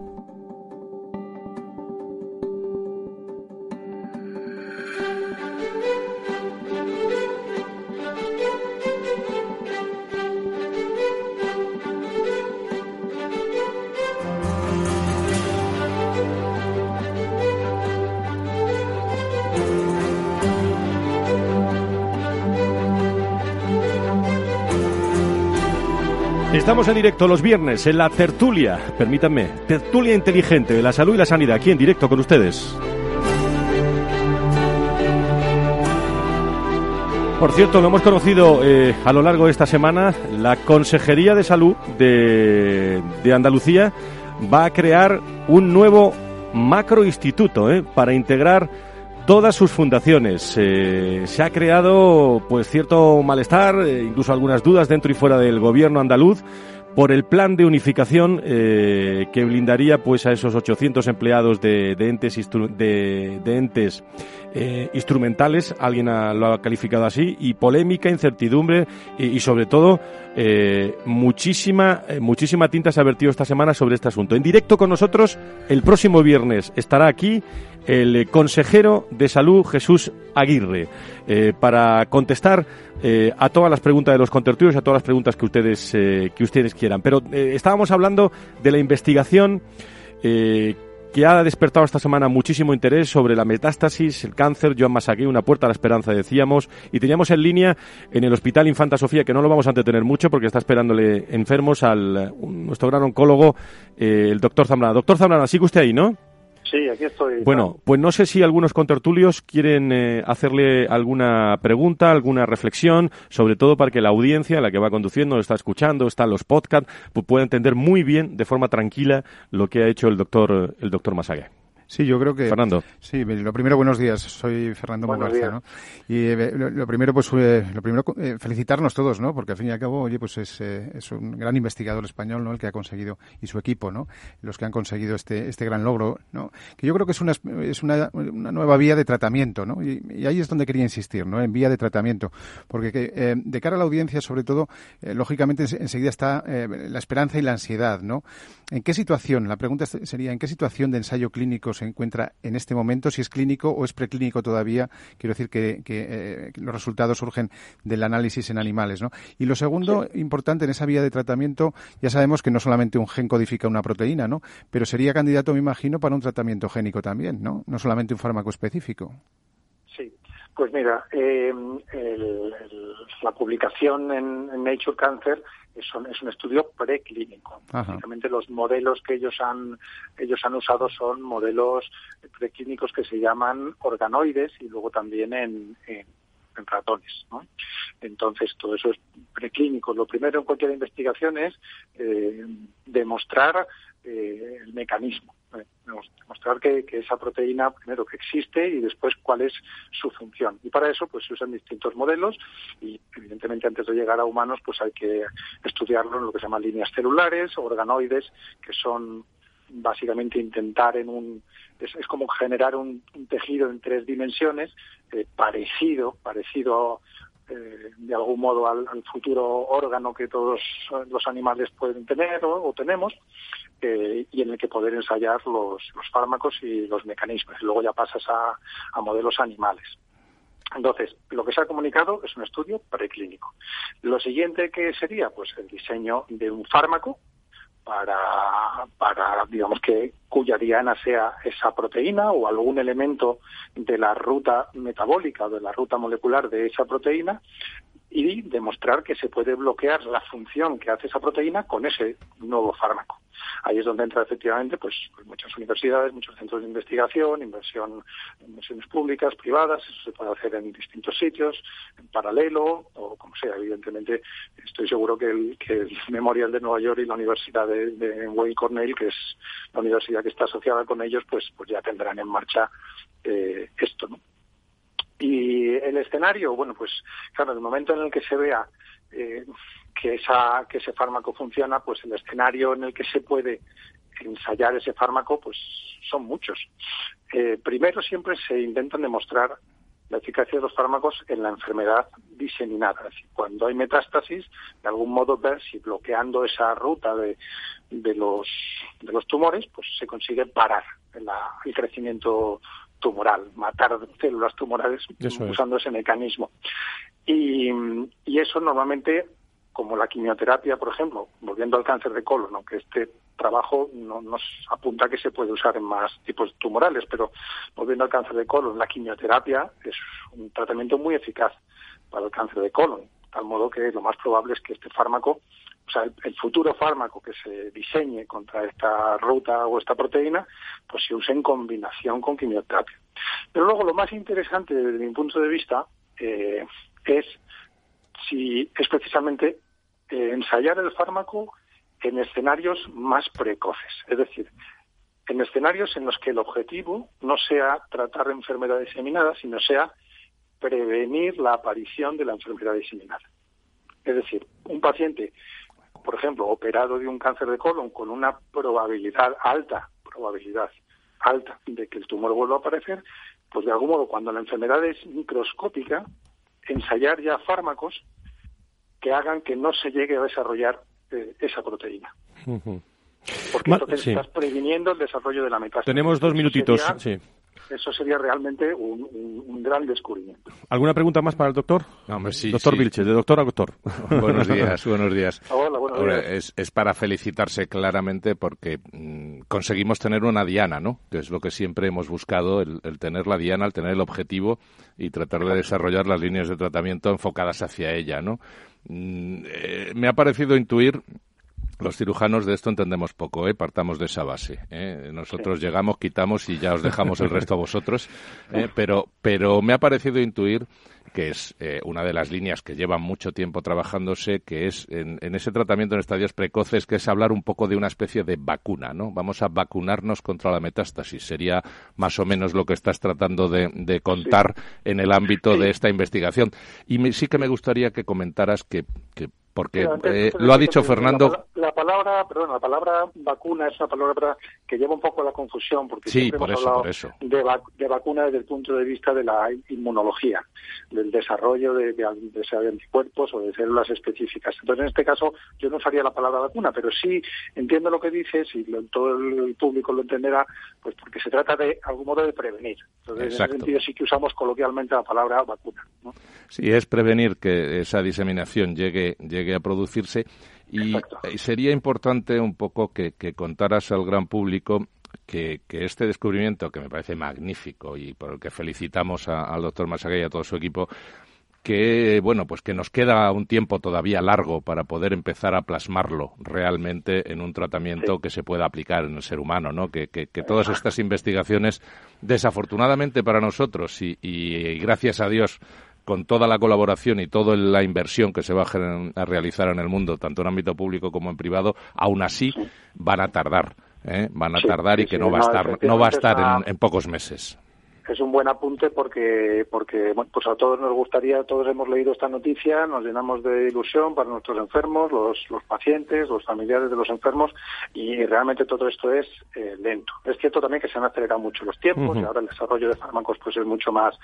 Estamos en directo los viernes en la tertulia, permítanme, tertulia inteligente de la salud y la sanidad, aquí en directo con ustedes. Por cierto, lo hemos conocido eh, a lo largo de esta semana, la Consejería de Salud de, de Andalucía va a crear un nuevo macroinstituto eh, para integrar todas sus fundaciones. Eh, se ha creado pues cierto malestar, eh, incluso algunas dudas dentro y fuera del gobierno andaluz por el plan de unificación eh, que blindaría pues a esos 800 empleados de, entes, de, entes instrumentales, alguien lo ha calificado así, y polémica, incertidumbre y, sobre todo muchísima, muchísima tinta se ha vertido esta semana sobre este asunto. En directo con nosotros el próximo viernes estará aquí el consejero de salud Jesús Aguirre eh, para contestar eh, a todas las preguntas de los contertulios, a todas las preguntas que ustedes eh, que ustedes quieran. Pero estábamos hablando de la investigación que ha despertado esta semana muchísimo interés sobre la metástasis, el cáncer, Joan Masagui, una puerta a la esperanza, decíamos, y teníamos en línea en el Hospital Infanta Sofía, que no lo vamos a entretener mucho porque está esperándole enfermos al nuestro gran oncólogo, el doctor Zambrana. Doctor Zambrana, sigue usted ahí, ¿no? Sí, aquí estoy. Bueno, pues no sé si algunos contertulios quieren eh, hacerle alguna pregunta, alguna reflexión, sobre todo para que la audiencia, la que va conduciendo, está escuchando, está en los podcasts, pues pueda entender muy bien, de forma tranquila, lo que ha hecho el doctor, el doctor Masague. Sí, yo creo que. Fernando. Sí, lo primero, buenos días. Soy Fernando Mugarza, ¿no? Y eh, lo, primero, pues, eh, lo primero, eh, felicitarnos todos, ¿no? Porque al fin y al cabo, oye, pues es, es, un gran investigador español, ¿no? El que ha conseguido, y su equipo, ¿no? Los que han conseguido este, este gran logro, ¿no? Que yo creo que es una, es una, una nueva vía de tratamiento, ¿no? Y, ahí es donde quería insistir, ¿no? En vía de tratamiento. Porque que, de cara a la audiencia, sobre todo, lógicamente, enseguida está la esperanza y la ansiedad, ¿no? ¿En qué situación? La pregunta sería, ¿en qué situación de ensayo clínico se encuentra en este momento, si es clínico o es preclínico todavía. Quiero decir que, eh, los resultados surgen del análisis en animales. ¿no? Y lo segundo, importante en esa vía de tratamiento, ya sabemos que no solamente un gen codifica una proteína, ¿no? pero sería candidato, me imagino, para un tratamiento génico también, ¿no? no solamente un fármaco específico. Sí, pues mira, eh, la publicación en, Nature Cancer es un, es un estudio preclínico. Básicamente los modelos que ellos han ellos han usado son modelos preclínicos que se llaman organoides y luego también en, en, ratones. Entonces todo eso es preclínico. Lo primero en cualquier investigación es eh, demostrar eh, el mecanismo. Eh, demostrar que, esa proteína, primero, que existe y después cuál es su función. Y para eso, pues se usan distintos modelos y, evidentemente, antes de llegar a humanos, pues hay que estudiarlo en lo que se llaman líneas celulares, organoides, que son básicamente intentar en un es, como generar un, tejido en tres dimensiones eh, parecido parecido eh, de algún modo al, futuro órgano que todos los animales pueden tener o, tenemos eh, y en el que poder ensayar los, fármacos y los mecanismos. Y luego ya pasas a, a modelos animales. Entonces, lo que se ha comunicado es un estudio preclínico. Lo siguiente que sería, pues, el diseño de un fármaco para, para, digamos que cuya diana sea esa proteína o algún elemento de la ruta metabólica o de la ruta molecular de esa proteína y demostrar que se puede bloquear la función que hace esa proteína con ese nuevo fármaco. Ahí es donde entra efectivamente pues, muchas universidades, muchos centros de investigación, inversión, inversiones públicas, privadas, eso se puede hacer en distintos sitios, en paralelo o como sea. Evidentemente, estoy seguro que el, que el Memorial de Nueva York y la Universidad de, de Wayne Cornell, que es la universidad que está asociada con ellos, pues, pues ya tendrán en marcha eh, esto, ¿no? Y el escenario, bueno, pues claro, en el momento en el que se vea eh, que, esa, que ese fármaco funciona, pues el escenario en el que se puede ensayar ese fármaco, pues son muchos. Eh, primero siempre se intentan demostrar la eficacia de los fármacos en la enfermedad diseminada. Es decir, cuando hay metástasis, de algún modo ver si bloqueando esa ruta de, de, los, de los tumores, pues se consigue parar el crecimiento tumoral, matar células tumorales usando ese mecanismo. Y, eso normalmente, como la quimioterapia, por ejemplo, volviendo al cáncer de colon, aunque este trabajo no, nos apunta que se puede usar en más tipos tumorales, pero volviendo al cáncer de colon, la quimioterapia es un tratamiento muy eficaz para el cáncer de colon, tal modo que lo más probable es que este fármaco o sea, el, futuro fármaco que se diseñe contra esta ruta o esta proteína, pues se use en combinación con quimioterapia. Pero luego lo más interesante desde mi punto de vista eh, es si es precisamente eh, ensayar el fármaco en escenarios más precoces, es decir, en escenarios en los que el objetivo no sea tratar enfermedades diseminada, sino sea prevenir la aparición de la enfermedad diseminada. Es decir, un paciente por ejemplo, operado de un cáncer de colon con una probabilidad alta, probabilidad alta de que el tumor vuelva a aparecer, pues de algún modo cuando la enfermedad es microscópica, ensayar ya fármacos que hagan que no se llegue a desarrollar eh, esa proteína. Porque entonces estás previniendo el desarrollo de la metástasis. Tenemos dos minutitos, sí eso sería realmente un, gran descubrimiento. ¿Alguna pregunta más para el doctor? sí, doctor Vilche, de doctor a doctor. Buenos días, buenos días. Hola, buenos días. Es, para felicitarse claramente porque mm, conseguimos tener una diana, ¿no? Que es lo que siempre hemos buscado, el, tener la diana, el tener el objetivo y tratar de desarrollar las líneas de tratamiento enfocadas hacia ella, ¿no? Mm, eh, me ha parecido intuir los cirujanos de esto entendemos poco, ¿eh? partamos de esa base. ¿eh? Nosotros llegamos, quitamos y ya os dejamos el resto a vosotros. ¿eh? Pero, pero me ha parecido intuir que es eh, una de las líneas que llevan mucho tiempo trabajándose, que es en, ese tratamiento en estadios precoces, que es hablar un poco de una especie de vacuna, ¿no? Vamos a vacunarnos contra la metástasis. Sería más o menos lo que estás tratando de, contar en el ámbito de esta investigación. Y sí que me gustaría que comentaras que, que porque eh, lo ha dicho Fernando. La, palabra, perdón, la palabra vacuna es una palabra que lleva un poco a la confusión, porque sí, siempre por hemos eso, hablado por eso. De, vacuna desde el punto de vista de la inmunología, del desarrollo de, de, anticuerpos o de células específicas. Entonces, en este caso, yo no usaría la palabra vacuna, pero sí entiendo lo que dices y todo el público lo entenderá, pues porque se trata de algún modo de prevenir. Entonces, en ese sentido sí que usamos coloquialmente la palabra vacuna. ¿no? Sí, es prevenir que esa diseminación llegue, llegue a producirse. Y, sería importante un poco que, contaras al gran público que, este descubrimiento, que me parece magnífico y por el que felicitamos al doctor Masaguey y a todo su equipo, que bueno pues que nos queda un tiempo todavía largo para poder empezar a plasmarlo realmente en un tratamiento que se pueda aplicar en el ser humano no que, que, todas estas investigaciones desafortunadamente para nosotros y, gracias a Dios con toda la colaboración y toda la inversión que se va a, realizar en el mundo, tanto en ámbito público como en privado, aún así van a tardar, ¿eh? van a tardar y que no va a estar, no va a estar en pocos meses es un buen apunte porque, porque bueno, pues a todos nos gustaría, todos hemos leído esta noticia, nos llenamos de ilusión para nuestros enfermos, los, los pacientes, los familiares de los enfermos y realmente todo esto es eh, lento. Es cierto también que se han acelerado mucho los tiempos y ahora el desarrollo de fármacos pues es mucho más,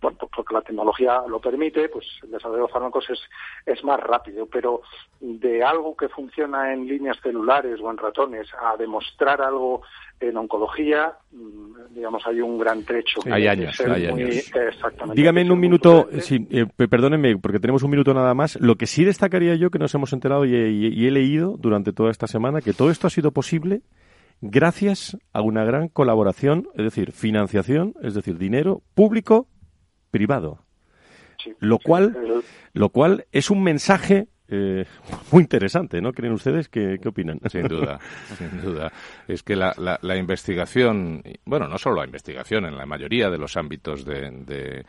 bueno, pues porque la tecnología lo permite, pues el desarrollo de fármacos es, es más rápido, pero de algo que funciona en líneas celulares o en ratones a demostrar algo en oncología, mm, digamos, hay un gran trecho. Hay años, hay años. Dígame en un minuto, sí, eh, perdónenme, porque tenemos un minuto nada más. Lo que sí destacaría yo, que nos hemos enterado y he, leído durante toda esta semana, que todo esto ha sido posible gracias a una gran colaboración, es decir, financiación, es decir, dinero público-privado. lo cual, lo cual es un mensaje eh, muy interesante, ¿no? ¿Creen ustedes? ¿Qué, qué opinan? Sin duda, sin duda. Es que la, la, investigación, bueno, no solo la investigación, en la mayoría de los ámbitos de,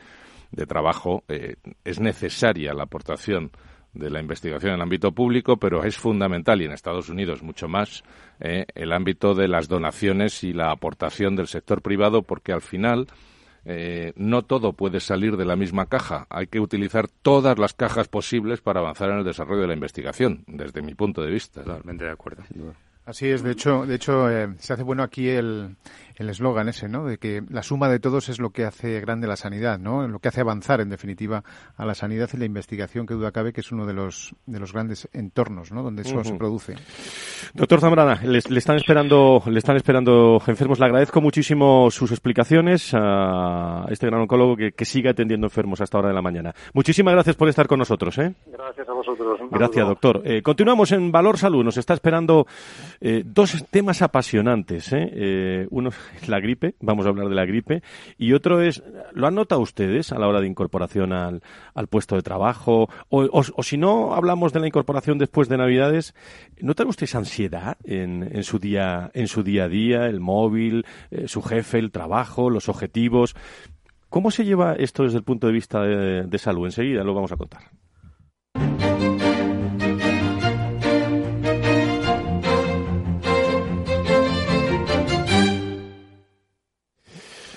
de, trabajo eh, es necesaria la aportación de la investigación en el ámbito público, pero es fundamental, y en Estados Unidos mucho más, eh, el ámbito de las donaciones y la aportación del sector privado, porque al final eh, no todo puede salir de la misma caja. Hay que utilizar todas las cajas posibles para avanzar en el desarrollo de la investigación, desde mi punto de vista. Totalmente de acuerdo. Así es, de hecho, de hecho eh, se hace bueno aquí el eslogan ese, ¿no? De que la suma de todos es lo que hace grande la sanidad, ¿no? Lo que hace avanzar, en definitiva, a la sanidad y la investigación, que duda cabe que es uno de los de los grandes entornos, ¿no? Donde eso se produce. Doctor Zambrana, le, están esperando, le están esperando enfermos. Le agradezco muchísimo sus explicaciones a este gran oncólogo que, que sigue atendiendo enfermos hasta hora de la mañana. Muchísimas gracias por estar con nosotros, ¿eh? Gracias a vosotros. Gracias, doctor. Eh, continuamos en Valor Salud. Nos está esperando eh, dos temas apasionantes. ¿eh? eh la gripe, vamos a hablar de la gripe, y otro es, ¿lo han notado ustedes a la hora de incorporación al, al puesto de trabajo? O, o, si no hablamos de la incorporación después de Navidades, ¿notan ustedes ansiedad en, en, su, día, en su día a día, el móvil, eh, su jefe, el trabajo, los objetivos? ¿Cómo se lleva esto desde el punto de vista de, de salud? Enseguida lo vamos a contar.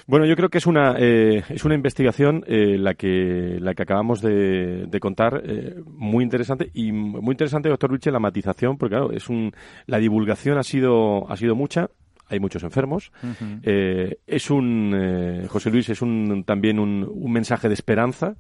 Bueno, yo creo que es una eh, es una investigación eh, la que la que acabamos de, contar eh, muy interesante y muy interesante, doctor Luche, la matización, porque claro, es un la divulgación ha sido ha sido mucha. Hay muchos enfermos. es un José Luis es un también un, un mensaje de esperanza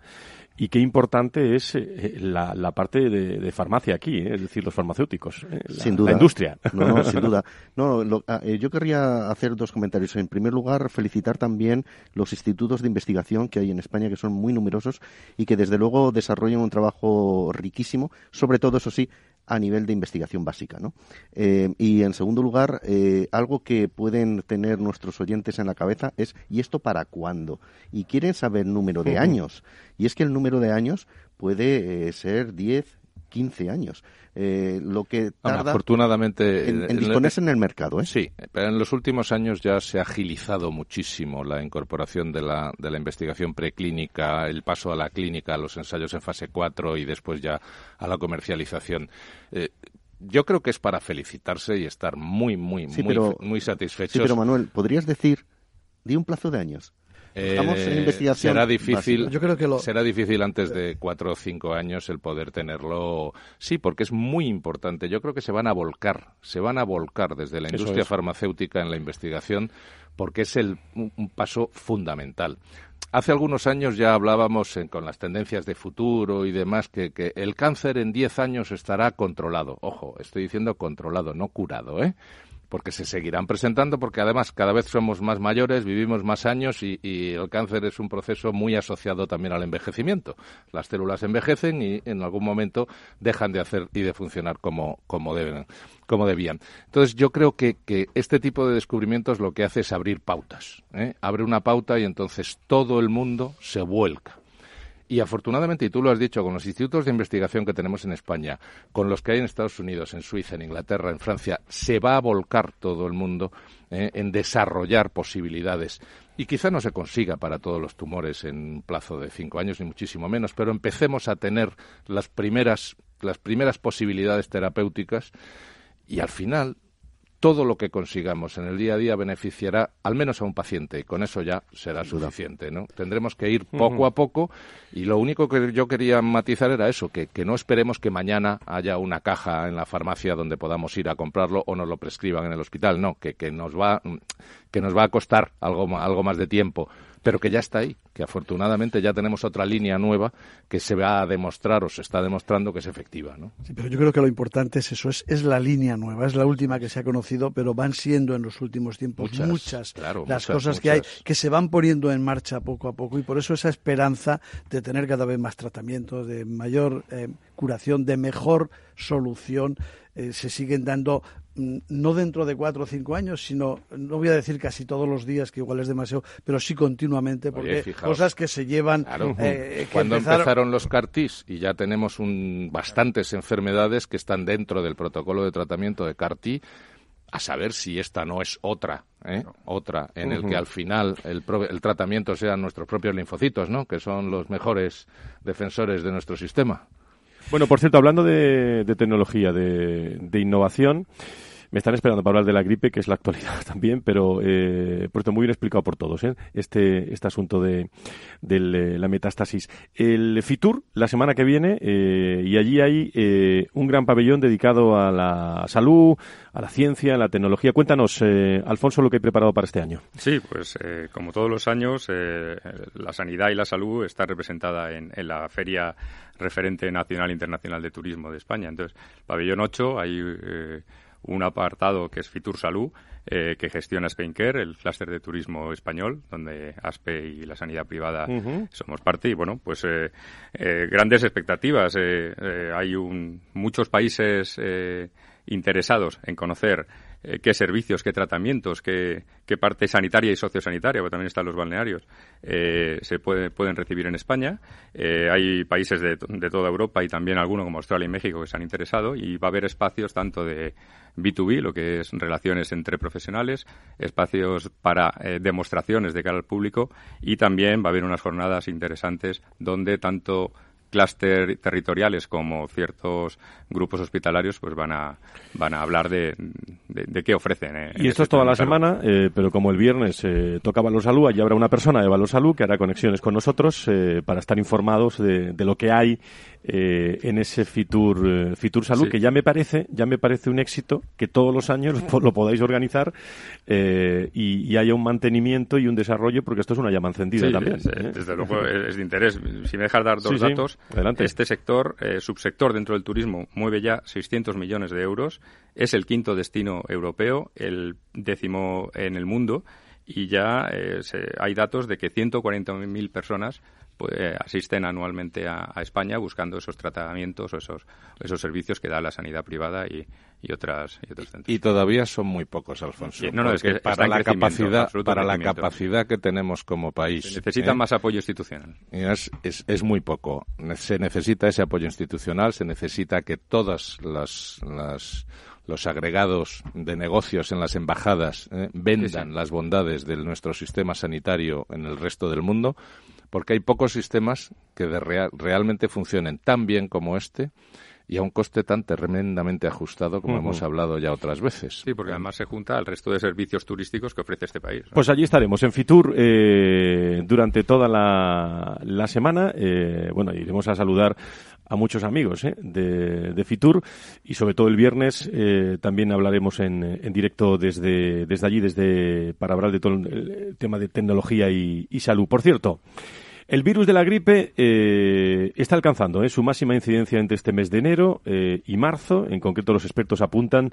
y qué importante es eh, la, la, parte de, farmacia aquí, eh, es decir, los farmacéuticos, eh, la, sin duda. la industria. No, sin duda. No, ah, yo querría hacer dos comentarios. En primer lugar, felicitar también los institutos de investigación que hay en España, que son muy numerosos y que desde luego desarrollan un trabajo riquísimo, sobre todo, eso sí, a nivel de investigación básica. ¿no? Eh, y en segundo lugar, eh, algo que pueden tener nuestros oyentes en la cabeza es ¿y esto para cuándo? Y quieren saber número de años. Y es que el número de años puede eh, ser 10, 15 años. Eh, lo que tarda afortunadamente en, disponerse en el mercado. ¿eh? Sí, pero en los últimos años ya se ha agilizado muchísimo la incorporación de la, de la investigación preclínica, el paso a la clínica, a los ensayos en fase 4 y después ya a la comercialización. Eh, yo creo que es para felicitarse y estar muy, muy, muy, muy satisfechos. Sí, pero Manuel, ¿podrías decir, di un plazo de años? Estamos en eh, investigación. Será difícil, Yo creo que será difícil antes de cuatro o cinco años el poder tenerlo. Sí, porque es muy importante. Yo creo que se van a volcar, se van a volcar desde la industria farmacéutica en la investigación, porque es el, un paso fundamental. Hace algunos años ya hablábamos con las tendencias de futuro y demás que, que el cáncer en diez años estará controlado. Ojo, estoy diciendo controlado, no curado, ¿eh? Porque se seguirán presentando, porque además cada vez somos más mayores, vivimos más años y, el cáncer es un proceso muy asociado también al envejecimiento. Las células envejecen y en algún momento dejan de hacer y de funcionar como, como deben como debían. Entonces, yo creo que, que, este tipo de descubrimientos lo que hace es abrir pautas. ¿eh? Abre una pauta y entonces todo el mundo se vuelca. Y afortunadamente, y tú lo has dicho, con los institutos de investigación que tenemos en España, con los que hay en Estados Unidos, en Suiza, en Inglaterra, en Francia, se va a volcar todo el mundo eh, en desarrollar posibilidades. Y quizá no se consiga para todos los tumores en un plazo de cinco años, ni muchísimo menos, pero empecemos a tener las primeras, las primeras posibilidades terapéuticas y al final todo lo que consigamos en el día a día beneficiará al menos a un paciente y con eso ya será suficiente, ¿no? Tendremos que ir poco a poco y lo único que yo quería matizar era eso, que, que, no esperemos que mañana haya una caja en la farmacia donde podamos ir a comprarlo o nos lo prescriban en el hospital, no, que, que nos va que nos va a costar algo, algo más de tiempo pero que ya está ahí, que afortunadamente ya tenemos otra línea nueva que se va a demostrar o se está demostrando que es efectiva. ¿no? Sí, pero yo creo que lo importante es eso, es, es la línea nueva, es la última que se ha conocido, pero van siendo en los últimos tiempos muchas, las cosas que hay que se van poniendo en marcha poco a poco y por eso esa esperanza de tener cada vez más tratamiento, de mayor eh, curación, de mejor solución, eh, se siguen dando no dentro de cuatro o cinco años, sino, no voy a decir casi todos los días, que igual es demasiado, pero sí continuamente, porque cosas que se llevan... Eh, Cuando empezaron los CARTIS y ya tenemos un, bastantes enfermedades que están dentro del protocolo de tratamiento de CARTI, a saber si esta no es otra, ¿eh? otra, en el que al final el, el, tratamiento sean nuestros propios linfocitos, ¿no? que son los mejores defensores de nuestro sistema. Bueno, por cierto, hablando de, tecnología, de, de innovación, me están esperando para hablar de la gripe, que es la actualidad también, pero eh, por esto muy bien explicado por todos, ¿eh? este, este asunto de, eh, la metástasis. El FITUR, la semana que viene, eh, y allí hay eh, un gran pabellón dedicado a la salud, a la ciencia, a la tecnología. Cuéntanos, Alfonso, lo que he preparado para este año. Sí, pues como todos los años, la sanidad y la salud está representada en, en la feria referente nacional e internacional de turismo de España. Entonces, pabellón 8, hay un apartado que es Fitur Salud, eh, que gestiona Spaincare, el clúster de turismo español, donde ASPE y la sanidad privada somos parte. Y bueno, pues eh, eh, grandes expectativas. hay un, muchos países interesados en conocer eh, qué servicios, qué tratamientos, qué, parte sanitaria y sociosanitaria, porque también están los balnearios, eh, se pueden recibir en España. Eh, hay países de, toda Europa y también algunos como Australia y México que se han interesado y va a haber espacios tanto de B2B, lo que es relaciones entre profesionales, espacios para demostraciones de cara al público y también va a haber unas jornadas interesantes donde tanto clúster territoriales como ciertos grupos hospitalarios pues van a van a hablar de, de, qué ofrecen. Eh, y esto es toda la semana, eh, pero como el viernes eh, toca Valor Salud, allí habrá una persona de Valor Salud que hará conexiones con nosotros para estar informados de, de, lo que hay en ese Fitur, Fitur Salud, que ya me parece ya me parece un éxito que todos los años lo podáis organizar y, haya un mantenimiento y un desarrollo, porque esto es una llama encendida también. desde luego es de interés. Si me dejas dar dos datos, este sector, subsector dentro del turismo, mueve ya 600 millones de euros es el quinto destino europeo, el décimo en el mundo y ya eh, hay datos de que 140.000 personas pues, eh, asisten anualmente a, España buscando esos tratamientos o esos, esos servicios que da la sanidad privada y, y, otras, y otros centros. Y todavía son muy pocos, Alfonso. no, no, es que para la capacidad, para la capacidad que tenemos como país. Se necesita ¿eh? más apoyo institucional. Es, es, es, muy poco. Se necesita ese apoyo institucional, se necesita que todas las, las los agregados de negocios en las embajadas eh, vendan las bondades de nuestro sistema sanitario en el resto del mundo, porque hay pocos sistemas que realmente funcionen tan bien como este y a un coste tan tremendamente ajustado como hemos hablado ya otras veces. Sí, porque además se junta al resto de servicios turísticos que ofrece este país. Pues allí estaremos en Fitur eh, durante toda la, la semana. Eh, bueno, iremos a saludar a muchos amigos ¿eh? de, Fitur y sobre todo el viernes eh, también hablaremos en, en, directo desde, desde allí, desde para hablar de todo el tema de tecnología y, salud. Por cierto, el virus de la gripe eh, está alcanzando ¿eh? su máxima incidencia entre este mes de enero y marzo. En concreto, los expertos apuntan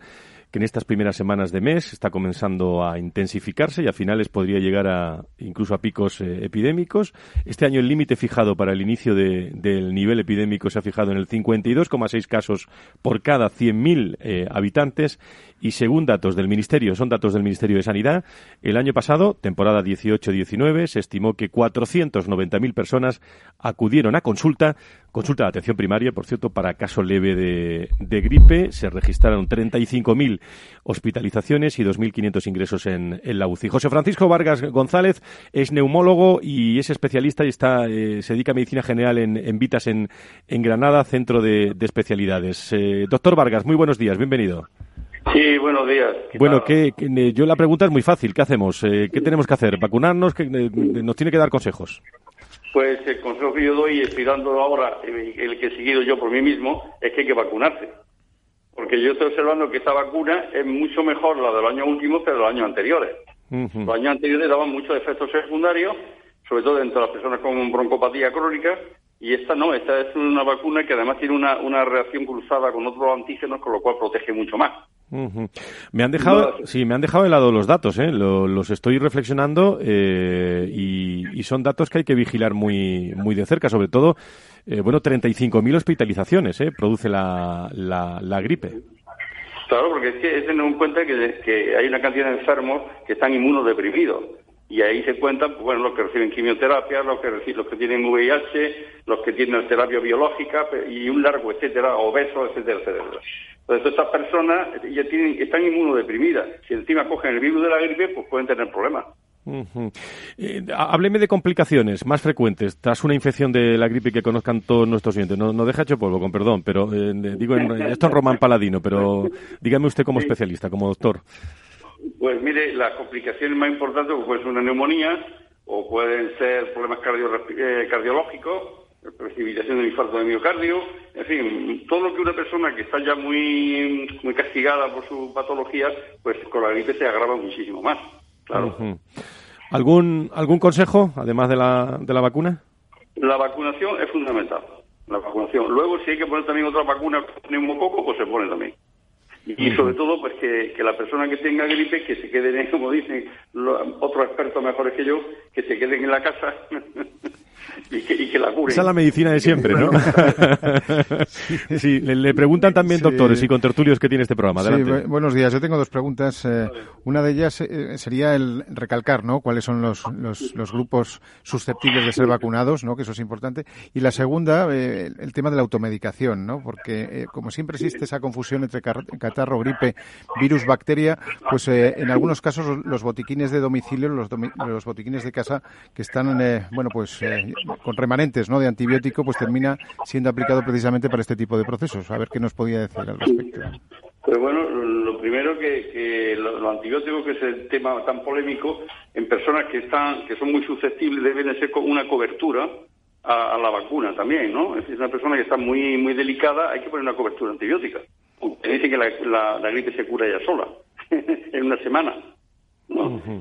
que en estas primeras semanas de mes está comenzando a intensificarse y a finales podría llegar a incluso a picos eh, epidémicos. Este año el límite fijado para el inicio del nivel epidémico se ha fijado en el 52,6 casos por cada 100.000 eh, habitantes y según datos del Ministerio, son datos del Ministerio de Sanidad, el año pasado, temporada 18-19, se estimó que 490.000 personas acudieron a consulta, consulta de atención primaria, por cierto, para caso leve de, de gripe. Se registraron 35.000 hospitalizaciones y 2.500 ingresos en, en, la UCI. José Francisco Vargas González es neumólogo y es especialista y está, eh, se dedica a medicina general en, en Vitas en, en, Granada, centro de, de especialidades. Eh, doctor Vargas, muy buenos días, bienvenido. Sí, buenos días. Bueno, que, yo la pregunta es muy fácil. ¿Qué hacemos? Eh, ¿Qué tenemos que hacer? ¿Vacunarnos? que ¿Nos tiene que dar consejos? Pues el consejo que yo doy, estoy dando ahora, el que he seguido yo por mí mismo, es que hay que vacunarse. Porque yo estoy observando que esta vacuna es mucho mejor la del año último que de los años anteriores. Los años anteriores daban muchos efectos secundarios, sobre todo entre las personas con broncopatía crónica, y esta no, esta es una vacuna que además tiene una, una reacción cruzada con otros antígenos, con lo cual protege mucho más. Me han dejado, sí, me han dejado de lado los datos, ¿eh? los estoy reflexionando eh, y, son datos que hay que vigilar muy, muy de cerca, sobre todo, eh, bueno, 35.000 hospitalizaciones, ¿eh? Produce la, la, gripe. Claro, porque es que es tener en cuenta que, que hay una cantidad de enfermos que están inmunodeprimidos y ahí se cuentan pues, bueno los que reciben quimioterapia, los que reciben, los que tienen VIH, los que tienen terapia biológica y un largo etcétera, obesos, etcétera, etcétera. Entonces estas personas ya tienen, están inmunodeprimidas. Si encima cogen el virus de la gripe, pues pueden tener problemas. Eh, hábleme de complicaciones más frecuentes tras una infección de la gripe que conozcan todos nuestros oyentes. No, no deja hecho polvo, con perdón, pero eh, digo esto es Román Paladino, pero dígame usted como especialista, como doctor. Pues mire, las complicaciones más importantes pueden ser una neumonía o pueden ser problemas eh, cardiológicos, precipitación del infarto de miocardio, en fin, todo lo que una persona que está ya muy, muy castigada por su patología, pues con la gripe se agrava muchísimo más. Claro. ¿Algún, ¿Algún consejo, además de la, de la vacuna? La vacunación es fundamental. La vacunación. Luego, si hay que poner también otra vacuna, neumococo, pues se pone también. Y, sobre todo, pues que, que, la persona que tenga gripe, que se queden, como dicen otros expertos mejores que yo, que se queden en la casa y que, la curen. Esa es la medicina de siempre, ¿no? sí, le, preguntan también doctores y contertulios que tiene este programa. Adelante. buenos días. Yo tengo dos preguntas. Eh, una de ellas eh, sería el recalcar, ¿no? Cuáles son los, los, grupos susceptibles de ser vacunados, ¿no? Que eso es importante. Y la segunda, eh, el tema de la automedicación, ¿no? Porque como siempre existe esa confusión entre catarro, gripe, virus, bacteria, pues en algunos casos los botiquines de domicilio, los, los botiquines de casa que están, bueno, pues con remanentes ¿no? de antibiótico, pues termina siendo aplicado precisamente para este tipo de procesos. A ver qué nos podía decir al respecto. Pues bueno, lo primero que, que los antibióticos, que es el tema tan polémico, en personas que están, que son muy susceptibles, deben de ser una cobertura a, la vacuna también, ¿no? Es una persona que está muy muy delicada, hay que poner una cobertura antibiótica. Dice que la, la gripe se cura ella sola en una semana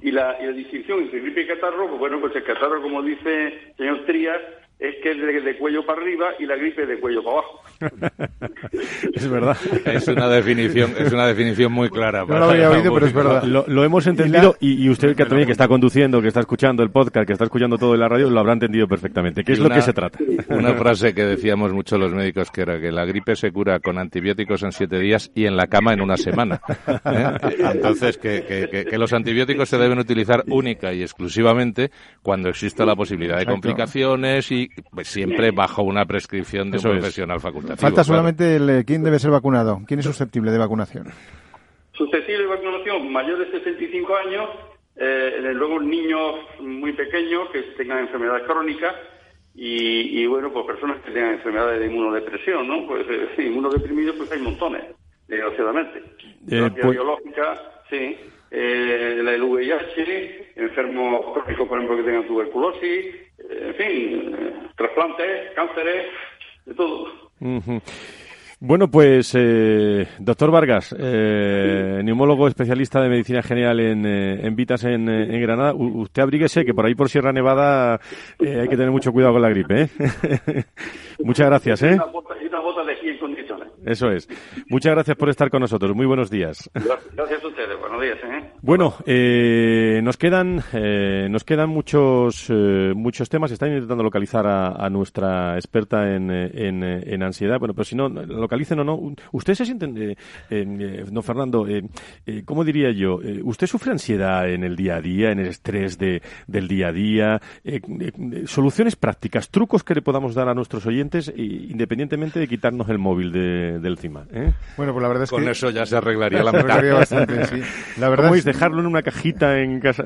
y, la, y la distinción entre gripe y catarro, pues bueno, pues el catarro, como dice el señor Trías, es que es de, cuello para arriba y la gripe de cuello para abajo. es verdad. Es una definición, es una definición muy clara. No lo había oído, pero es verdad. Lo, hemos entendido y, usted que también que está conduciendo, que está escuchando el podcast, que está escuchando todo en la radio, lo habrá entendido perfectamente. ¿Qué es lo que se trata? Una frase que decíamos mucho los médicos que era que la gripe se cura con antibióticos en siete días y en la cama en una semana. ¿eh? Entonces, que, que, los antibióticos se deben utilizar única y exclusivamente cuando exista la posibilidad de complicaciones y pues siempre bajo una prescripción de un profesional facultativo. Falta solamente el, eh, quién debe ser vacunado, quién es susceptible de vacunación. Susceptible de vacunación, mayor de 65 años, eh, luego niños muy pequeños que tengan enfermedades crónicas y, bueno, pues personas que tengan enfermedades de inmunodepresión, ¿no? Pues eh, inmunodeprimidos pues hay montones, desgraciadamente. Eh, pues... biológica, sí. Eh, el VIH, enfermos crónicos, por ejemplo, que tengan tuberculosis, en fin, trasplantes, cánceres, de todo. Bueno, pues, eh, doctor Vargas, eh, neumólogo especialista de medicina general en, eh, en Vitas en, en, Granada, usted abríguese que por ahí por Sierra Nevada hay que tener mucho cuidado con la gripe. Muchas gracias. ¿eh? Eso es. Muchas gracias por estar con nosotros. Muy buenos días. Gracias a ustedes. Buenos días. ¿eh? Bueno, eh, nos quedan eh, nos quedan muchos eh, muchos temas. Están intentando localizar a, nuestra experta en, en, en, ansiedad. Bueno, pero si no localicen o no, usted se sienten, no Fernando, ¿cómo diría yo? ¿Usted sufre ansiedad en el día a día, en el estrés de, del día a día? soluciones prácticas, trucos que le podamos dar a nuestros oyentes, independientemente de quitarnos el móvil de del CIMA. ¿eh? Bueno, pues la verdad es Con que... eso ya se arreglaría la mitad. La verdad es... dejarlo en una cajita en casa?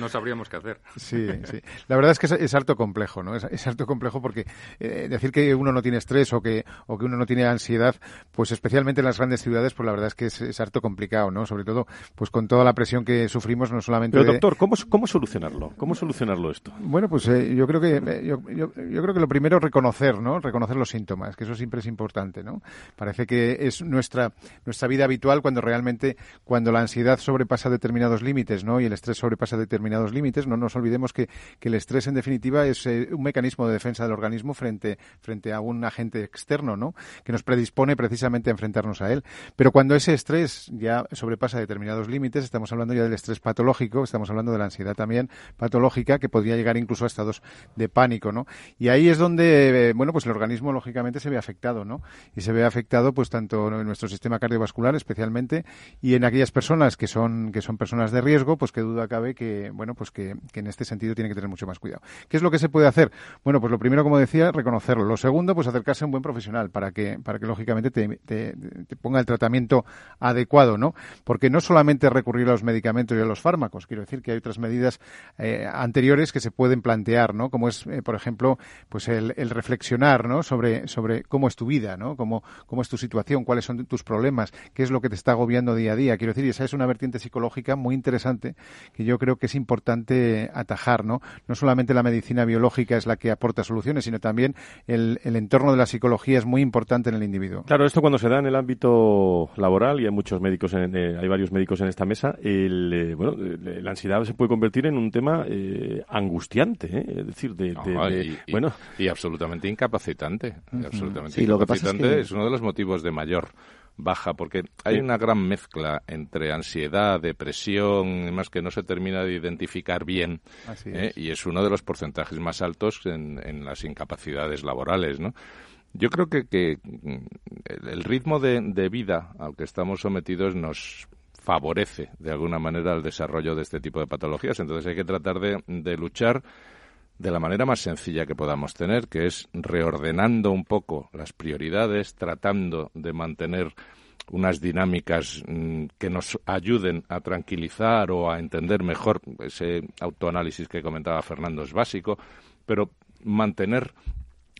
no, sabríamos qué hacer. Sí, sí. La verdad es que es, harto complejo, ¿no? Es, harto complejo porque eh, decir que uno no tiene estrés o que, o que uno no tiene ansiedad, pues especialmente en las grandes ciudades, pues la verdad es que es, harto complicado, ¿no? Sobre todo, pues con toda la presión que sufrimos, no solamente... Pero doctor, ¿cómo, ¿cómo solucionarlo? ¿Cómo solucionarlo esto? Bueno, pues eh, yo creo que yo, yo, yo creo que lo primero es reconocer, ¿no? Reconocer los síntomas, que eso siempre es importante, ¿no? Parece que es nuestra, nuestra vida habitual cuando realmente, cuando la ansiedad sobrepasa determinados límites, ¿no? Y el estrés sobrepasa determinados límites, no nos olvidemos que, que el estrés, en definitiva, es eh, un mecanismo de defensa del organismo frente, frente a un agente externo, ¿no? Que nos predispone precisamente a enfrentarnos a él. Pero cuando ese estrés ya sobrepasa determinados límites, estamos hablando ya del estrés patológico, estamos hablando de la ansiedad también patológica, que podría llegar incluso a estados de pánico, ¿no? Y ahí es donde, eh, bueno, pues el organismo lógicamente se ve afectado, ¿no? Y se ve ve afectado pues tanto en nuestro sistema cardiovascular especialmente y en aquellas personas que son que son personas de riesgo, pues que duda cabe que bueno, pues que, en este sentido tiene que tener mucho más cuidado. ¿Qué es lo que se puede hacer? Bueno, pues lo primero, como decía, reconocerlo. Lo segundo, pues acercarse a un buen profesional para que para que lógicamente te, te, te ponga el tratamiento adecuado, ¿no? Porque no solamente recurrir a los medicamentos y a los fármacos, quiero decir que hay otras medidas eh, anteriores que se pueden plantear, ¿no? Como es, eh, por ejemplo, pues el, el, reflexionar, ¿no? Sobre, sobre cómo es tu vida, ¿no? Cómo, cómo es tu situación, cuáles son tus problemas, qué es lo que te está agobiando día a día. Quiero decir, y esa es una vertiente psicológica muy interesante que yo creo que es importante atajar, ¿no? No solamente la medicina biológica es la que aporta soluciones, sino también el, el entorno de la psicología es muy importante en el individuo. Claro, esto cuando se da en el ámbito laboral y hay muchos médicos, en, eh, hay varios médicos en esta mesa, el, eh, bueno, la ansiedad se puede convertir en un tema eh, angustiante, ¿eh? es decir, de, de, No, de- y, y- bueno, y absolutamente incapacitante. absolutamente Sí, lo que pasa es incapacitante que- es uno de los motivos de mayor baja, porque hay Sí. una gran mezcla entre ansiedad, depresión, y demás que no se termina de identificar bien, ¿eh? es. y es uno de los porcentajes más altos en, en las incapacidades laborales, ¿no? Yo creo que, que mm, el el ritmo de, de vida al que estamos sometidos nos favorece de alguna manera el desarrollo de este tipo de patologías. Entonces hay que tratar de, de luchar de la manera más sencilla que podamos tener, que es reordenando un poco las prioridades, tratando de mantener unas dinámicas mm, que nos ayuden a tranquilizar o a entender mejor ese autoanálisis que comentaba Fernando es básico, pero mantener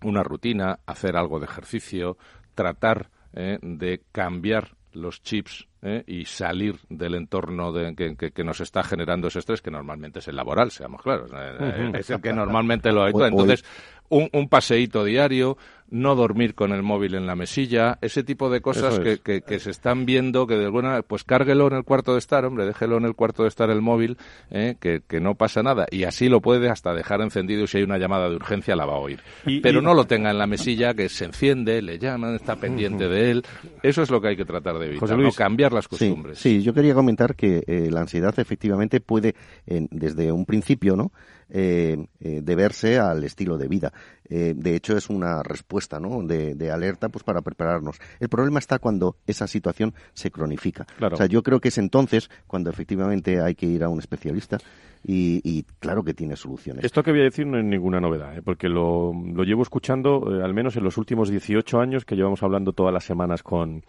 una rutina, hacer algo de ejercicio, tratar eh, de cambiar los chips eh, y salir del entorno de, que, que- que nos está generando ese estrés, que normalmente es el laboral, seamos claros. Ujú. es el que normalmente lo hay. Entonces, un, un paseíto diario, no dormir con el móvil en la mesilla, ese tipo de cosas que, que- que se están viendo que de alguna pues cárguelo en el cuarto de estar, hombre, déjelo en el cuarto de estar el móvil, eh, que, que no pasa nada. Y así lo puede hasta dejar encendido y si hay una llamada de urgencia la va a oír. Y- Pero y- no lo tenga en la mesilla, que se enciende, le llaman, está pendiente de él. Eso es lo que hay que tratar de evitar, José ¿no? Luis. cambiar las Sí, costumbres. sí, yo quería comentar que eh, la ansiedad efectivamente puede, en- desde un principio, ¿no? Eh, eh, deberse al estilo de vida. De hecho, es una respuesta, ¿no? De, de alerta, pues para prepararnos. El problema está cuando esa situación se cronifica. Claro. O sea, yo creo que es entonces cuando efectivamente hay que ir a un especialista y, y claro que tiene soluciones. Esto que voy a decir no es ninguna novedad, ¿eh? porque lo, lo llevo escuchando eh, al menos en los últimos 18 años que llevamos hablando todas las semanas con,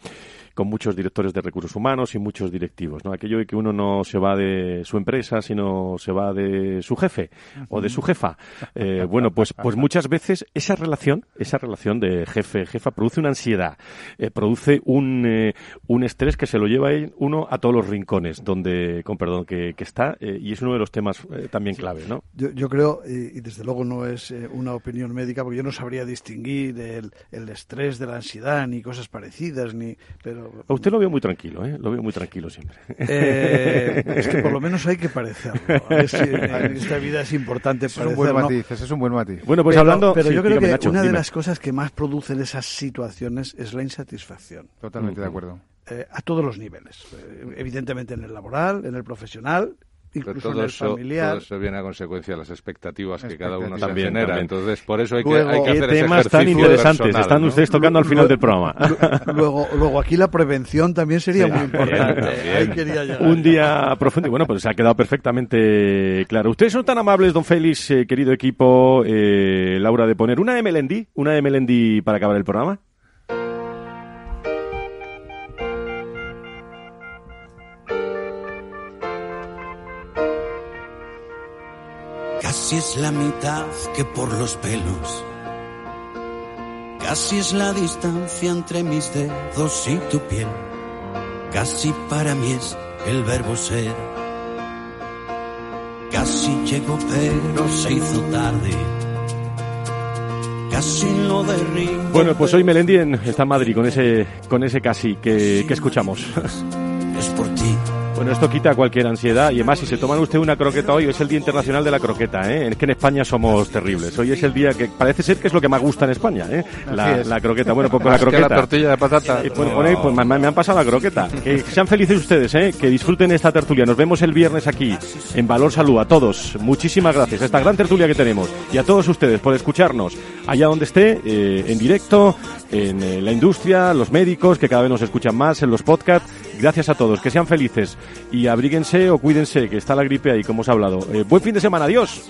con muchos directores de recursos humanos y muchos directivos. ¿no? Aquello de que uno no se va de su empresa, sino se va de su jefe o de su jefa. Eh, bueno, pues, pues muchas veces esa relación, esa relación de jefe-jefa produce una ansiedad, eh, produce un, eh, un estrés que se lo lleva uno a todos los rincones donde, con perdón, que, que está y es uno de los temas también clave, ¿no? Yo, yo creo, y, desde luego no es una opinión médica, porque yo no sabría distinguir el, el estrés de la ansiedad ni cosas parecidas, ni pero A usted lo veo muy tranquilo, ¿eh? Lo veo muy tranquilo siempre. eh, es que por lo menos hay que parecerlo. Es, en esta vida es importante es un buen matiz, ese es un buen matiz. Bueno, pues pero, hablando... pero sí, yo creo dígame, que Nacho, una de las cosas que más producen esas situaciones es la insatisfacción. Totalmente de acuerdo. eh, a todos los niveles. Eh, evidentemente en el laboral, en el profesional, incluso todo en el eso, familiar. todo eso viene a consecuencia de las expectativas que cada uno se También, genera. también. Entonces, por eso hay que, Luego, hay que Qué hacer ese temas tan interesantes personal, están ¿no? ustedes tocando al final del programa. Luego, luego aquí la prevención también sería Sí, muy importante. llegar. Un día profundo. y Bueno, pues se ha quedado perfectamente claro. Ustedes son tan amables, don Félix, eh, querido equipo, eh, Laura, de poner una de Melendi, una de Melendi para acabar el programa. Casi es la mitad que por los pelos. Casi es la distancia entre mis dedos y tu piel. Casi para mí es el verbo ser. Casi llegó pero se hizo tarde. Casi lo derribo. Bueno, pues hoy Melendi en- está en Madrid con ese, con ese casi que, que escuchamos. Bueno, esto quita cualquier ansiedad y además si se toman usted una croqueta hoy, es el Día Internacional de la Croqueta, ¿eh? Es que en España somos terribles. Hoy es el día que parece ser que es lo que más gusta en España, ¿eh? La, Así es. la croqueta. Bueno, pues con la croqueta. la tortilla de patata. Eh, pues, No. pues, me, me han pasado la croqueta. Que sean felices ustedes, ¿eh? Que disfruten esta tertulia. Nos vemos el viernes aquí en Valor Salud. A todos, muchísimas gracias. a Esta gran tertulia que tenemos y a todos ustedes por escucharnos. allá donde esté, eh, en directo, en eh, la industria, los médicos, que cada vez nos escuchan más, en los podcasts. Gracias a todos, que sean felices y abríguense o cuídense, que está la gripe ahí, como os he hablado. Eh, buen fin de semana, adiós.